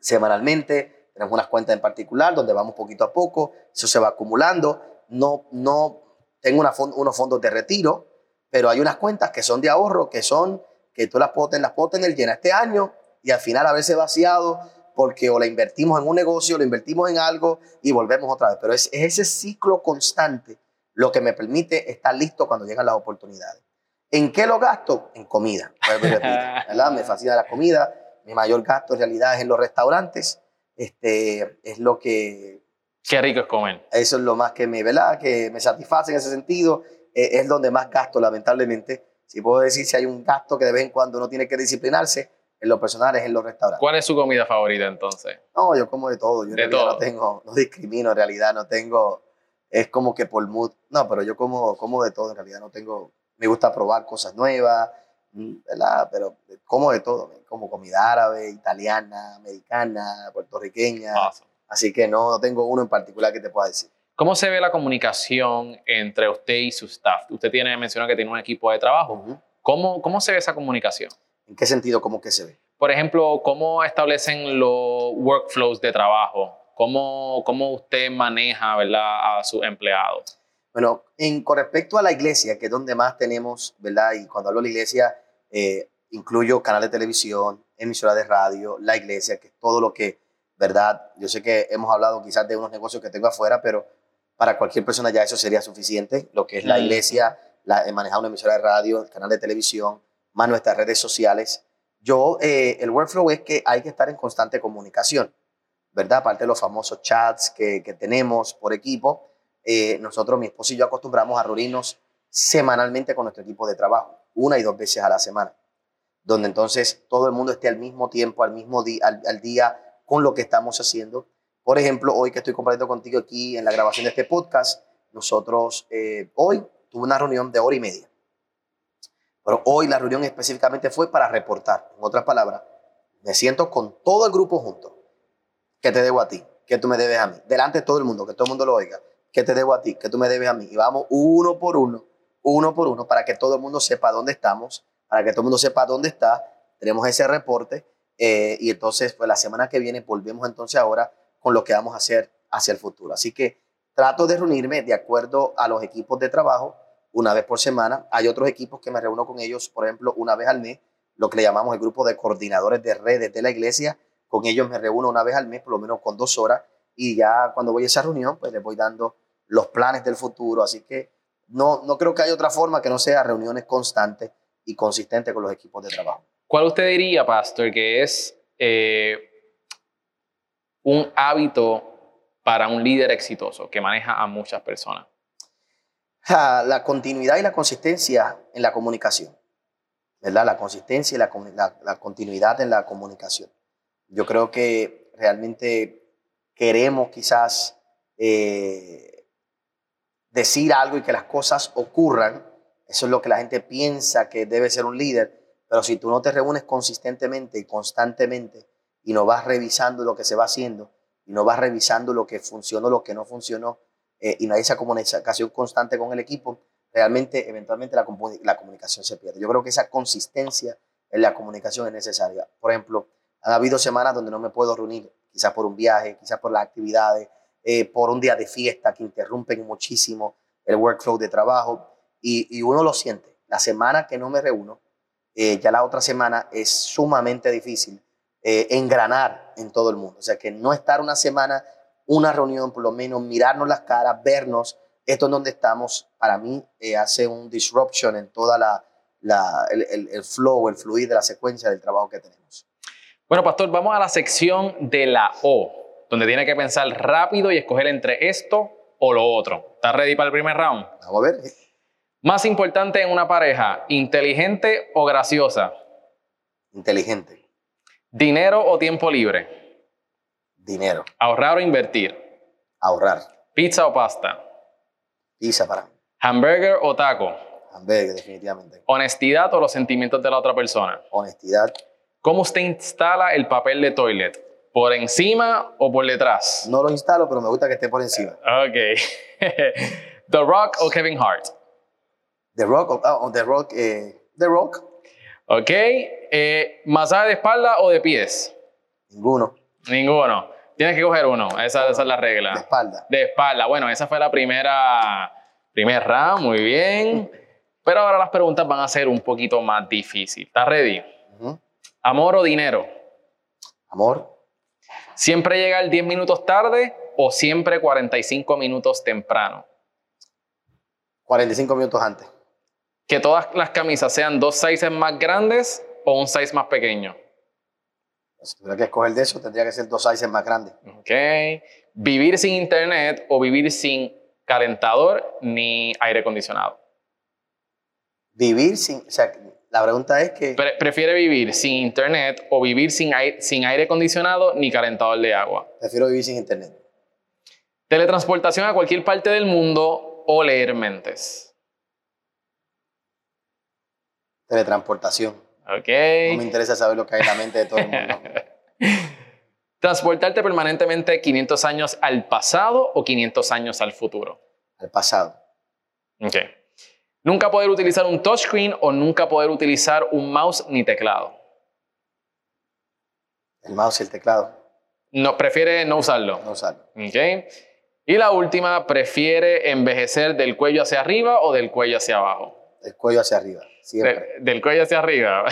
semanalmente, tenemos unas cuentas en particular donde vamos poquito a poco, eso se va acumulando. No, no tengo una unos fondos de retiro, pero hay unas cuentas que son de ahorro, que son, que tú las puedes, las puedes tener llenas este año y al final haberse vaciado porque o la invertimos en un negocio, la invertimos en algo y volvemos otra vez. Pero es, ese ciclo constante lo que me permite estar listo cuando llegan las oportunidades. ¿En qué lo gasto? En comida. ¿verdad? Me fascina la comida. Mi mayor gasto en realidad es en los restaurantes. Este, es lo que... Qué rico es comer. Eso es lo más que me, ¿verdad? Que me satisface en ese sentido. Eh, es donde más gasto, lamentablemente. Si puedo decir si hay un gasto que de vez en cuando uno tiene que disciplinarse, en lo personal es en los restaurantes. ¿Cuál es su comida favorita entonces? No, yo como de todo. Yo de todo. no tengo, no discrimino en realidad, no tengo, es como que por mood. No, pero yo como, como de todo en realidad, no tengo, me gusta probar cosas nuevas, mm, ¿verdad? Pero como de todo, como comida árabe, italiana, americana, puertorriqueña. Así que no, no tengo uno en particular que te pueda decir. ¿Cómo se ve la comunicación entre usted y su staff? Usted tiene, menciona que tiene un equipo de trabajo. ¿Cómo, ¿Cómo se ve esa comunicación? ¿En qué sentido? ¿Cómo que se ve? Por ejemplo, ¿cómo establecen los workflows de trabajo? ¿Cómo, cómo usted maneja ¿verdad? a sus empleados? Bueno, en, con respecto a la iglesia, que es donde más tenemos, ¿verdad? Y cuando hablo de la iglesia, eh, incluyo canal de televisión, emisora de radio, la iglesia, que es todo lo que, ¿verdad? Yo sé que hemos hablado quizás de unos negocios que tengo afuera, pero para cualquier persona ya eso sería suficiente, lo que es la mm. iglesia, la, manejar una emisora de radio, el canal de televisión, más nuestras redes sociales. Yo, eh, el workflow es que hay que estar en constante comunicación, ¿verdad? Aparte de los famosos chats que, que tenemos por equipo, eh, nosotros, mi esposo y yo, acostumbramos a reunirnos semanalmente con nuestro equipo de trabajo, una y dos veces a la semana, donde entonces todo el mundo esté al mismo tiempo, al mismo día, con lo que estamos haciendo. Por ejemplo, hoy que estoy compartiendo contigo aquí en la grabación de este podcast, nosotros eh, hoy tuve una reunión de hora y media. Pero hoy la reunión específicamente fue para reportar. En otras palabras, me siento con todo el grupo junto. ¿Qué te debo a ti? ¿Qué tú me debes a mí? Delante de todo el mundo, que todo el mundo lo oiga. ¿Qué te debo a ti? ¿Qué tú me debes a mí? Y vamos uno por uno, uno por uno, para que todo el mundo sepa dónde estamos, para que todo el mundo sepa dónde está. Tenemos ese reporte eh, y entonces, pues la semana que viene volvemos entonces ahora con lo que vamos a hacer hacia el futuro. Así que trato de reunirme de acuerdo a los equipos de trabajo una vez por semana. Hay otros equipos que me reúno con ellos, por ejemplo, una vez al mes, lo que le llamamos el grupo de coordinadores de redes de la iglesia. Con ellos me reúno una vez al mes, por lo menos con dos horas, y ya cuando voy a esa reunión, pues les voy dando los planes del futuro. Así que no, no creo que haya otra forma que no sea reuniones constantes y consistentes con los equipos de trabajo. ¿Cuál usted diría, Pastor, que es eh, un hábito para un líder exitoso que maneja a muchas personas? La continuidad y la consistencia en la comunicación. ¿Verdad? La consistencia y la, la, continuidad en la comunicación. Yo creo que realmente queremos quizás eh, decir algo y que las cosas ocurran. Eso es lo que la gente piensa que debe ser un líder. Pero si tú no te reúnes consistentemente y constantemente y no vas revisando lo que se va haciendo y no vas revisando lo que funcionó, lo que no funcionó, eh, y no hay esa comunicación constante con el equipo, realmente, eventualmente, la, la comunicación se pierde. Yo creo que esa consistencia en la comunicación es necesaria. Por ejemplo, han habido semanas donde no me puedo reunir, quizás por un viaje, quizás por las actividades, eh, por un día de fiesta que interrumpen muchísimo el workflow de trabajo y, y uno lo siente. La semana que no me reúno, eh, ya la otra semana es sumamente difícil engranar en todo el mundo. O sea, que no estar una semana una reunión, por lo menos mirarnos las caras, vernos. Esto es donde estamos, para mí, eh, hace un disruption en toda la, la el, el, flow, el fluir de la secuencia del trabajo que tenemos. Bueno, pastor, vamos a la sección de la O, donde tiene que pensar rápido y escoger entre esto o lo otro. ¿Estás ready para el primer round? Vamos a ver. Más importante en una pareja, inteligente o graciosa. Inteligente. Dinero o tiempo libre. Dinero. Ahorrar o invertir. Ahorrar. Pizza o pasta. Pizza para mí. Hamburger o taco. Hamburger, definitivamente. Honestidad o los sentimientos de la otra persona. Honestidad. ¿Cómo usted instala el papel de toilet? ¿Por encima o por detrás? No lo instalo, pero me gusta que esté por encima. Ok. The Rock o Kevin Hart. The Rock, oh, The Rock, eh, The Rock. Ok. Eh, ¿Masaje de espalda o de pies? Ninguno. Ninguno. Tienes que coger uno. Esa, es la regla. De espalda. De espalda. Bueno, esa fue la primera, primer round. Muy bien. Pero ahora las preguntas van a ser un poquito más difíciles. ¿Estás ready? ¿Amor o dinero? Amor. ¿Siempre llegar 10 minutos tarde o siempre 45 minutos temprano? 45 minutos antes. ¿Que todas las camisas sean dos sizes más grandes o un size más pequeño? Si tuviera que escoger de eso, tendría que ser dos sizes más grandes. Ok. ¿Vivir sin internet o vivir sin calentador ni aire acondicionado? Vivir sin. O sea, la pregunta es que. ¿Prefiere vivir sin internet o vivir sin aire, sin aire acondicionado ni calentador de agua? Prefiero vivir sin internet. ¿Teletransportación a cualquier parte del mundo o leer mentes? Teletransportación. Ok. No me interesa saber lo que hay en la mente de todo el mundo. ¿Transportarte permanentemente 500 años al pasado o 500 años al futuro? Al pasado. Ok. ¿Nunca poder utilizar un touchscreen o nunca poder utilizar un mouse ni teclado? El mouse y el teclado. No, prefiere no usarlo. No usarlo. Ok. Y la última, ¿prefiere envejecer del cuello hacia arriba o del cuello hacia abajo? Del cuello hacia arriba del cuello hacia arriba.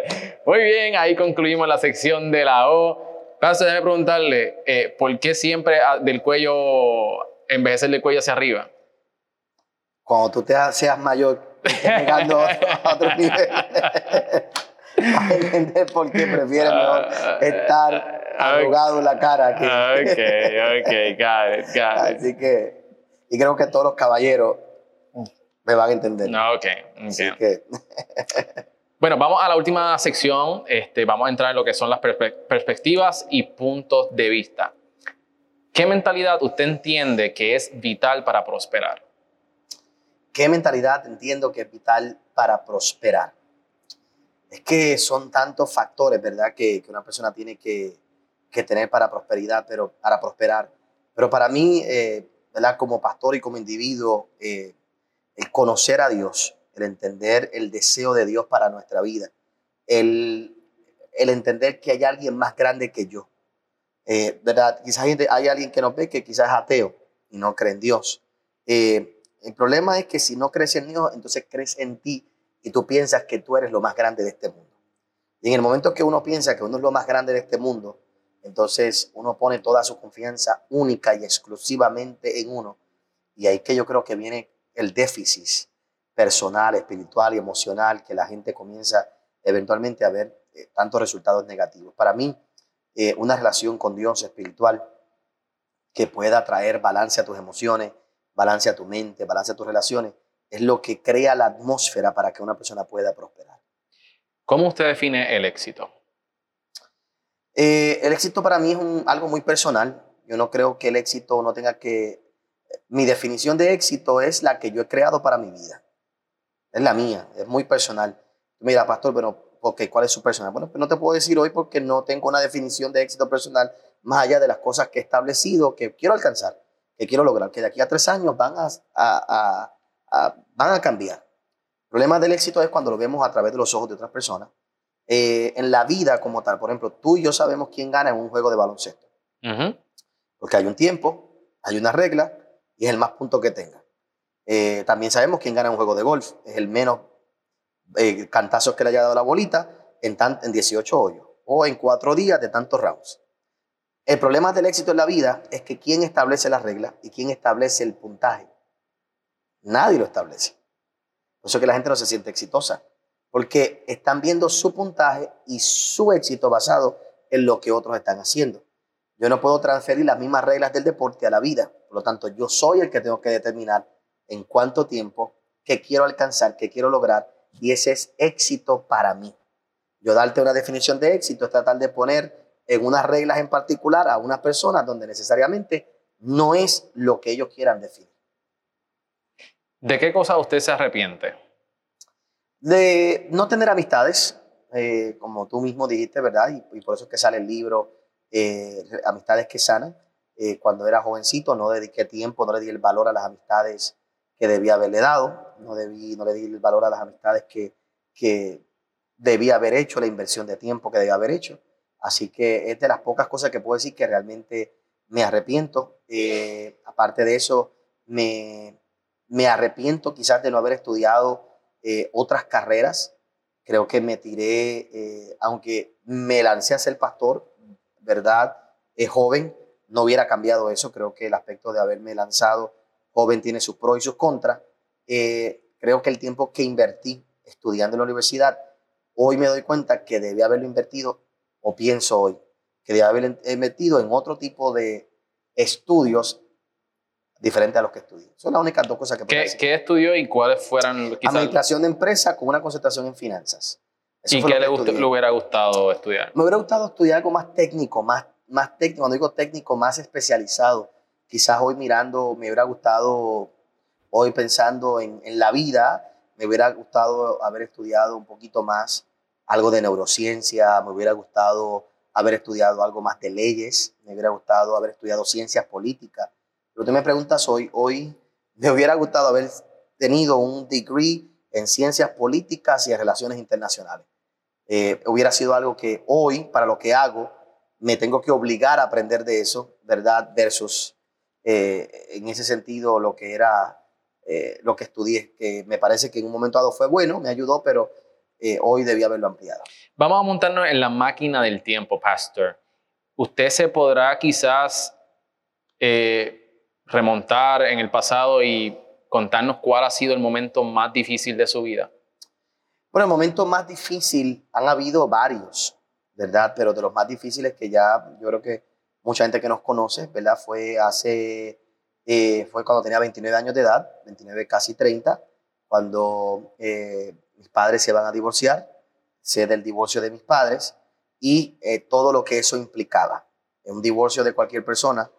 Muy bien, ahí concluimos la sección de la O. Paso, déjame preguntarle, eh, ¿por qué siempre del cuello, envejecer del cuello hacia arriba? Cuando tú te seas mayor, llegando a otro nivel. vas a entender por qué prefiere mejor estar Ah, arrugado en la cara que... Ok, ok, got it, got it. Así que, y creo que todos los caballeros me van a entender. No, ok, Así ok. que, Bueno, vamos a la última sección. Este, vamos a entrar en lo que son las perspe- perspectivas y puntos de vista. ¿Qué mentalidad usted entiende que es vital para prosperar? ¿qué mentalidad entiendo que es vital para prosperar? Es que son tantos factores, ¿verdad?, que, que una persona tiene que, que tener para prosperidad, pero para prosperar. Pero para mí, eh, ¿verdad?, como pastor y como individuo, eh, el conocer a Dios, el entender el deseo de Dios para nuestra vida, el, el entender que hay alguien más grande que yo. Eh, ¿verdad? Quizás hay, alguien que nos ve que quizás es ateo y no cree en Dios. Eh, el problema es que si no crees en Dios, entonces crees en ti y tú piensas que tú eres lo más grande de este mundo. Y en el momento que uno piensa que uno es lo más grande de este mundo, entonces uno pone toda su confianza única y exclusivamente en uno. Y ahí que yo creo que viene el déficit personal, espiritual y emocional, que la gente comienza eventualmente a ver eh, tantos resultados negativos. Para mí, eh, una relación con Dios espiritual que pueda traer balance a tus emociones, balance a tu mente, balance a tus relaciones, es lo que crea la atmósfera para que una persona pueda prosperar. ¿Cómo usted define el éxito? Eh, el éxito para mí es un- algo muy personal. Yo no creo que el éxito no tenga que... Mi definición de éxito es la que yo he creado para mi vida. Es la mía, es muy personal. Mira, pastor, pero ok, ¿cuál es su personal? Bueno, pues no te puedo decir hoy porque no tengo una definición de éxito personal más allá de las cosas que he establecido, que quiero alcanzar, que quiero lograr, que de aquí a tres años van a, a- a- a- van a cambiar. El problema del éxito es cuando lo vemos a través de los ojos de otras personas. Eh, en la vida como tal, por ejemplo, tú y yo sabemos quién gana en un juego de baloncesto, porque hay un tiempo, hay una regla y es el más punto que tenga. Eh, también sabemos quién gana un juego de golf, es el menos eh, cantazos que le haya dado la bolita en, tan- en 18 hoyos o en cuatro días de tantos rounds. El problema del éxito en la vida es que quién establece las reglas y quién establece el puntaje. Nadie lo establece. Por eso que la gente no se siente exitosa, porque están viendo su puntaje y su éxito basado en lo que otros están haciendo. Yo no puedo transferir las mismas reglas del deporte a la vida. Por lo tanto, yo soy el que tengo que determinar en cuánto tiempo, qué quiero alcanzar, qué quiero lograr, y ese es éxito para mí. Yo darte una definición de éxito es tratar de poner en unas reglas en particular a unas personas donde necesariamente no es lo que ellos quieran definir. ¿De qué cosa usted se arrepiente? De no tener amistades, eh, como tú mismo dijiste, ¿verdad? Y, y por eso es que sale el libro eh, Amistades que sanan. Eh, cuando era jovencito no dediqué tiempo, no le di el valor a las amistades que debía haberle dado, no, debí, no le di el valor a las amistades que, que debía haber hecho, la inversión de tiempo que debía haber hecho. Así que es de las pocas cosas que puedo decir que realmente me arrepiento. Eh, aparte de eso, me, me arrepiento quizás de no haber estudiado eh, otras carreras. Creo que me tiré, eh, aunque me lancé a ser pastor, ¿verdad? Es joven, no hubiera cambiado eso. Creo que el aspecto de haberme lanzado joven tiene sus pros y sus contras. Eh, creo que el tiempo que invertí estudiando en la universidad, hoy me doy cuenta que debía haberlo invertido, o pienso hoy, que debía haberlo invertido en otro tipo de estudios diferentes a los que estudié. Son las únicas dos cosas que puedo ¿Qué, decir. qué estudió y cuáles fueran quizás Administración de empresa con una concentración en finanzas. Eso y qué le, gustó- le hubiera gustado estudiar? Me hubiera gustado estudiar algo más técnico, más, más técnico, cuando digo técnico, más especializado. Quizás hoy mirando, me hubiera gustado, hoy pensando en, en la vida, me hubiera gustado haber estudiado un poquito más algo de neurociencia, me hubiera gustado haber estudiado algo más de leyes, me hubiera gustado haber estudiado ciencias políticas. Pero tú me preguntas hoy, hoy me hubiera gustado haber tenido un degree en ciencias políticas y en relaciones internacionales. Eh, hubiera sido algo que hoy, para lo que hago, me tengo que obligar a aprender de eso, ¿verdad? Versus, eh, en ese sentido, lo que era, eh, lo que estudié, que me parece que en un momento dado fue bueno, me ayudó, pero eh, hoy debía haberlo ampliado. Vamos a montarnos en la máquina del tiempo, Pastor. Usted se podrá quizás remontar en el pasado y contarnos cuál ha sido el momento más difícil de su vida. Bueno, el momento más difícil han habido varios, ¿verdad? Pero de los más difíciles que ya yo creo que mucha gente que nos conoce, ¿verdad? Fue hace, eh, fue cuando tenía 29 años de edad, 29 casi 30, cuando eh, mis padres se van a divorciar, sé del divorcio de mis padres y eh, todo lo que eso implicaba. Un divorcio de cualquier persona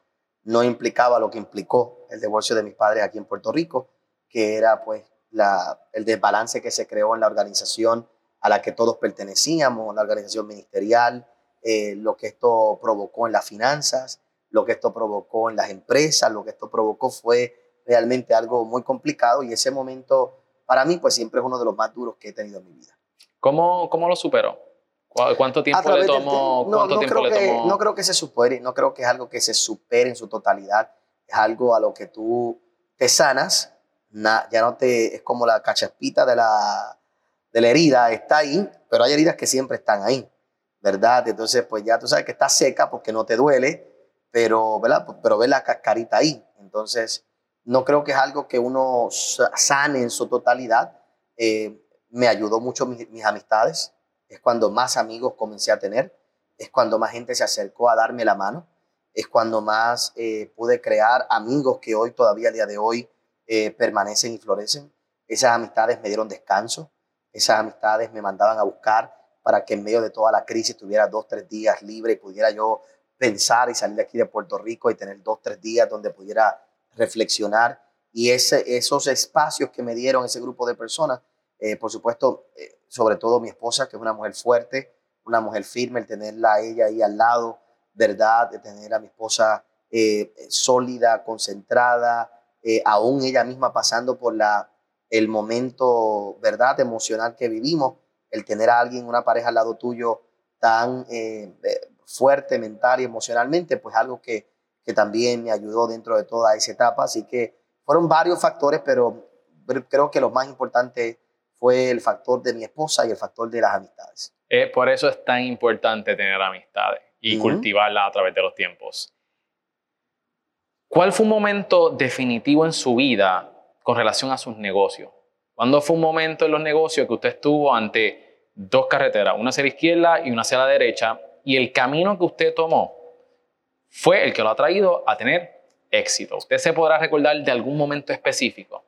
no implicaba lo que implicó el divorcio de mis padres aquí en Puerto Rico, que era pues la, el desbalance que se creó en la organización a la que todos pertenecíamos, la organización ministerial, eh, lo que esto provocó en las finanzas, lo que esto provocó en las empresas, lo que esto provocó fue realmente algo muy complicado y ese momento para mí pues siempre es uno de los más duros que he tenido en mi vida. ¿Cómo, cómo lo superó? ¿Cuánto tiempo le tomó? No, ¿cuánto tiempo creo le que, no creo que se supere, no creo que es algo que se supere en su totalidad, es algo a lo que tú te sanas, na- ya no te, es como la cachaspita de la, de la herida, está ahí, pero hay heridas que siempre están ahí, ¿verdad? Entonces, pues ya tú sabes que está seca porque no te duele, pero, ¿verdad? Pero ves la cascarita ahí. Entonces, no creo que es algo que uno sa- sane en su totalidad. Eh, me ayudó mucho mis, mis amistades, es cuando más amigos comencé a tener, es cuando más gente se acercó a darme la mano, es cuando más eh, pude crear amigos que hoy, todavía a día de hoy, eh, permanecen y florecen. Esas amistades me dieron descanso, esas amistades me mandaban a buscar para que en medio de toda la crisis tuviera dos, tres días libre y pudiera yo pensar y salir de aquí de Puerto Rico y tener dos, tres días donde pudiera reflexionar. Y ese, esos espacios que me dieron ese grupo de personas, eh, por supuesto, eh, sobre todo mi esposa, que es una mujer fuerte, una mujer firme, el tenerla a ella ahí al lado, ¿verdad? De tener a mi esposa eh, sólida, concentrada, aún ella misma pasando por la, el momento, ¿verdad? Emocional que vivimos, el tener a alguien, una pareja al lado tuyo tan eh, eh, fuerte mental y emocionalmente, pues algo que, que también me ayudó dentro de toda esa etapa. Así que fueron varios factores, pero creo que lo más importante fue el factor de mi esposa y el factor de las amistades. Eh, por eso es tan importante tener amistades y Ujú. cultivarlas a través de los tiempos. ¿Cuál fue un momento definitivo en su vida con relación a sus negocios? ¿Cuándo fue un momento en los negocios que usted estuvo ante dos carreteras, una hacia la izquierda y una hacia la derecha, y el camino que usted tomó fue el que lo ha traído a tener éxito? ¿Usted se podrá recordar de algún momento específico?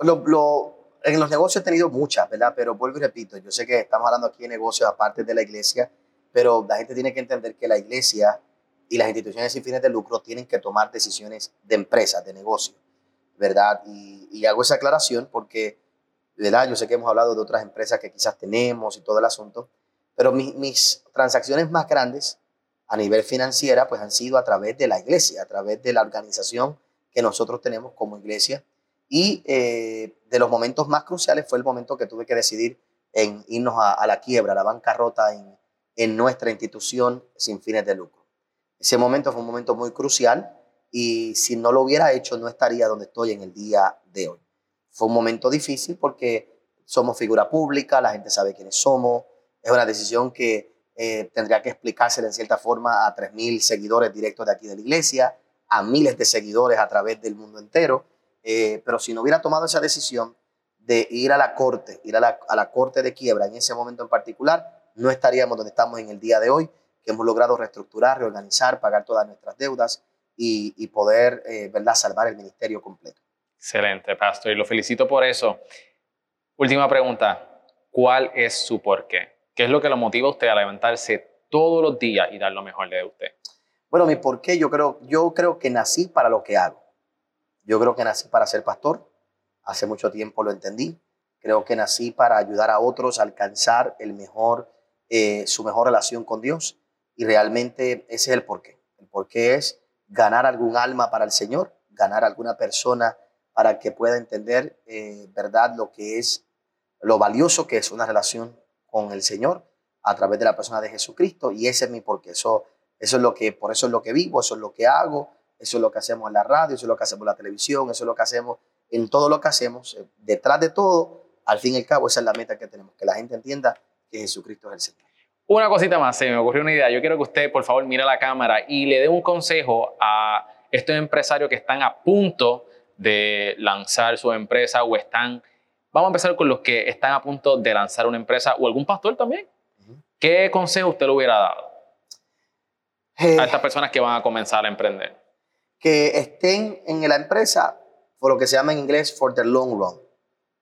En los negocios he tenido muchas, ¿verdad? Pero vuelvo y repito, yo sé que estamos hablando aquí de negocios aparte de la iglesia, pero la gente tiene que entender que la iglesia y las instituciones sin fines de lucro tienen que tomar decisiones de empresas, de negocio, ¿verdad? Y, hago esa aclaración porque, ¿verdad? Yo sé que hemos hablado de otras empresas que quizás tenemos y todo el asunto, pero mi- mis transacciones más grandes a nivel financiera pues han sido a través de la iglesia, a través de la organización que nosotros tenemos como iglesia. Y eh, de los momentos más cruciales fue el momento que tuve que decidir en irnos a, a la quiebra, a la bancarrota en nuestra institución sin fines de lucro. Ese momento fue un momento muy crucial y si no lo hubiera hecho no estaría donde estoy en el día de hoy. Fue un momento difícil porque somos figura pública, la gente sabe quiénes somos, es una decisión que eh, tendría que explicársela en cierta forma a 3.000 seguidores directos de aquí de la iglesia, a miles de seguidores a través del mundo entero. Eh, pero si no hubiera tomado esa decisión de ir a la corte, ir a la, a la corte de quiebra en ese momento en particular, no estaríamos donde estamos en el día de hoy, que hemos logrado reestructurar, reorganizar, pagar todas nuestras deudas y, y poder, eh, ¿verdad?, salvar el ministerio completo. Excelente, Pastor, y lo felicito por eso. Última pregunta, ¿cuál es su porqué? ¿Qué es lo que lo motiva a usted a levantarse todos los días y dar lo mejor de usted? Bueno, mi por qué, yo creo, yo creo que nací para lo que hago. Yo creo que nací para ser pastor. Hace mucho tiempo lo entendí. Creo que nací para ayudar a otros a alcanzar el mejor, eh, su mejor relación con Dios. Y realmente ese es el porqué. El porqué es ganar algún alma para el Señor, ganar alguna persona para que pueda entender, eh, verdad, lo que es, lo valioso que es una relación con el Señor a través de la persona de Jesucristo. Y ese es mi porqué. Eso, eso es lo que, por eso es lo que vivo, eso es lo que hago, eso es lo que hacemos en la radio, eso es lo que hacemos en la televisión, eso es lo que hacemos en todo lo que hacemos. Eh, Detrás de todo, al fin y al cabo, esa es la meta que tenemos, que la gente entienda que Jesucristo es el Señor. Una cosita más, se me ocurrió una idea. Yo quiero que usted, por favor, mire a la cámara y le dé un consejo a estos empresarios que están a punto de lanzar su empresa o están Vamos a empezar con los que están a punto de lanzar una empresa o algún pastor también. ¿Qué consejo usted le hubiera dado Eh, a estas personas que van a comenzar a emprender? que estén en la empresa por lo que se llama en inglés for the long run.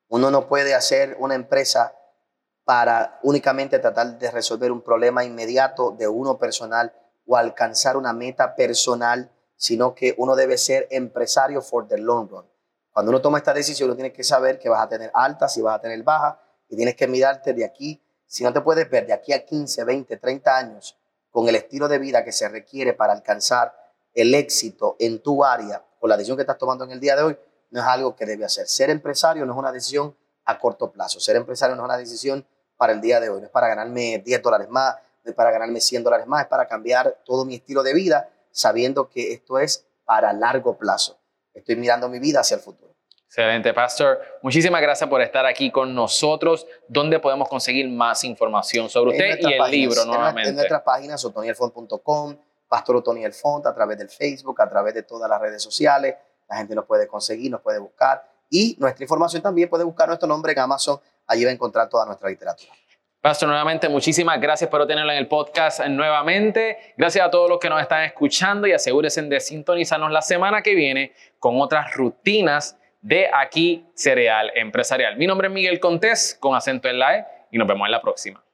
Uno no puede hacer una empresa para únicamente tratar de resolver un problema inmediato de uno personal o alcanzar una meta personal, sino que uno debe ser empresario for the long run. Cuando uno toma esta decisión, uno tiene que saber que vas a tener altas y vas a tener bajas y tienes que mirarte de aquí, si no te puedes ver de aquí a 15, 20, 30 años con el estilo de vida que se requiere para alcanzar el éxito en tu área con la decisión que estás tomando en el día de hoy, no es algo que debe hacer. Ser empresario no es una decisión a corto plazo. Ser empresario no es una decisión para el día de hoy. No es para ganarme 10 dólares más, no es para ganarme 100 dólares más, es para cambiar todo mi estilo de vida sabiendo que esto es para largo plazo. Estoy mirando mi vida hacia el futuro. Excelente, Pastor. Muchísimas gracias por estar aquí con nosotros. ¿Dónde podemos conseguir más información sobre usted y el páginas, libro nuevamente? En nuestras páginas, otonielfont.com, Pastor Otoniel Font, a través del Facebook, a través de todas las redes sociales. La gente nos puede conseguir, nos puede buscar. Y nuestra información también puede buscar nuestro nombre en Amazon. Allí va a encontrar toda nuestra literatura. Pastor, nuevamente, muchísimas gracias por tenerlo en el podcast nuevamente. Gracias a todos los que nos están escuchando y asegúrense de sintonizarnos la semana que viene con otras rutinas de aquí Cereal Empresarial. Mi nombre es Miguel Contés, con acento en la E, y nos vemos en la próxima.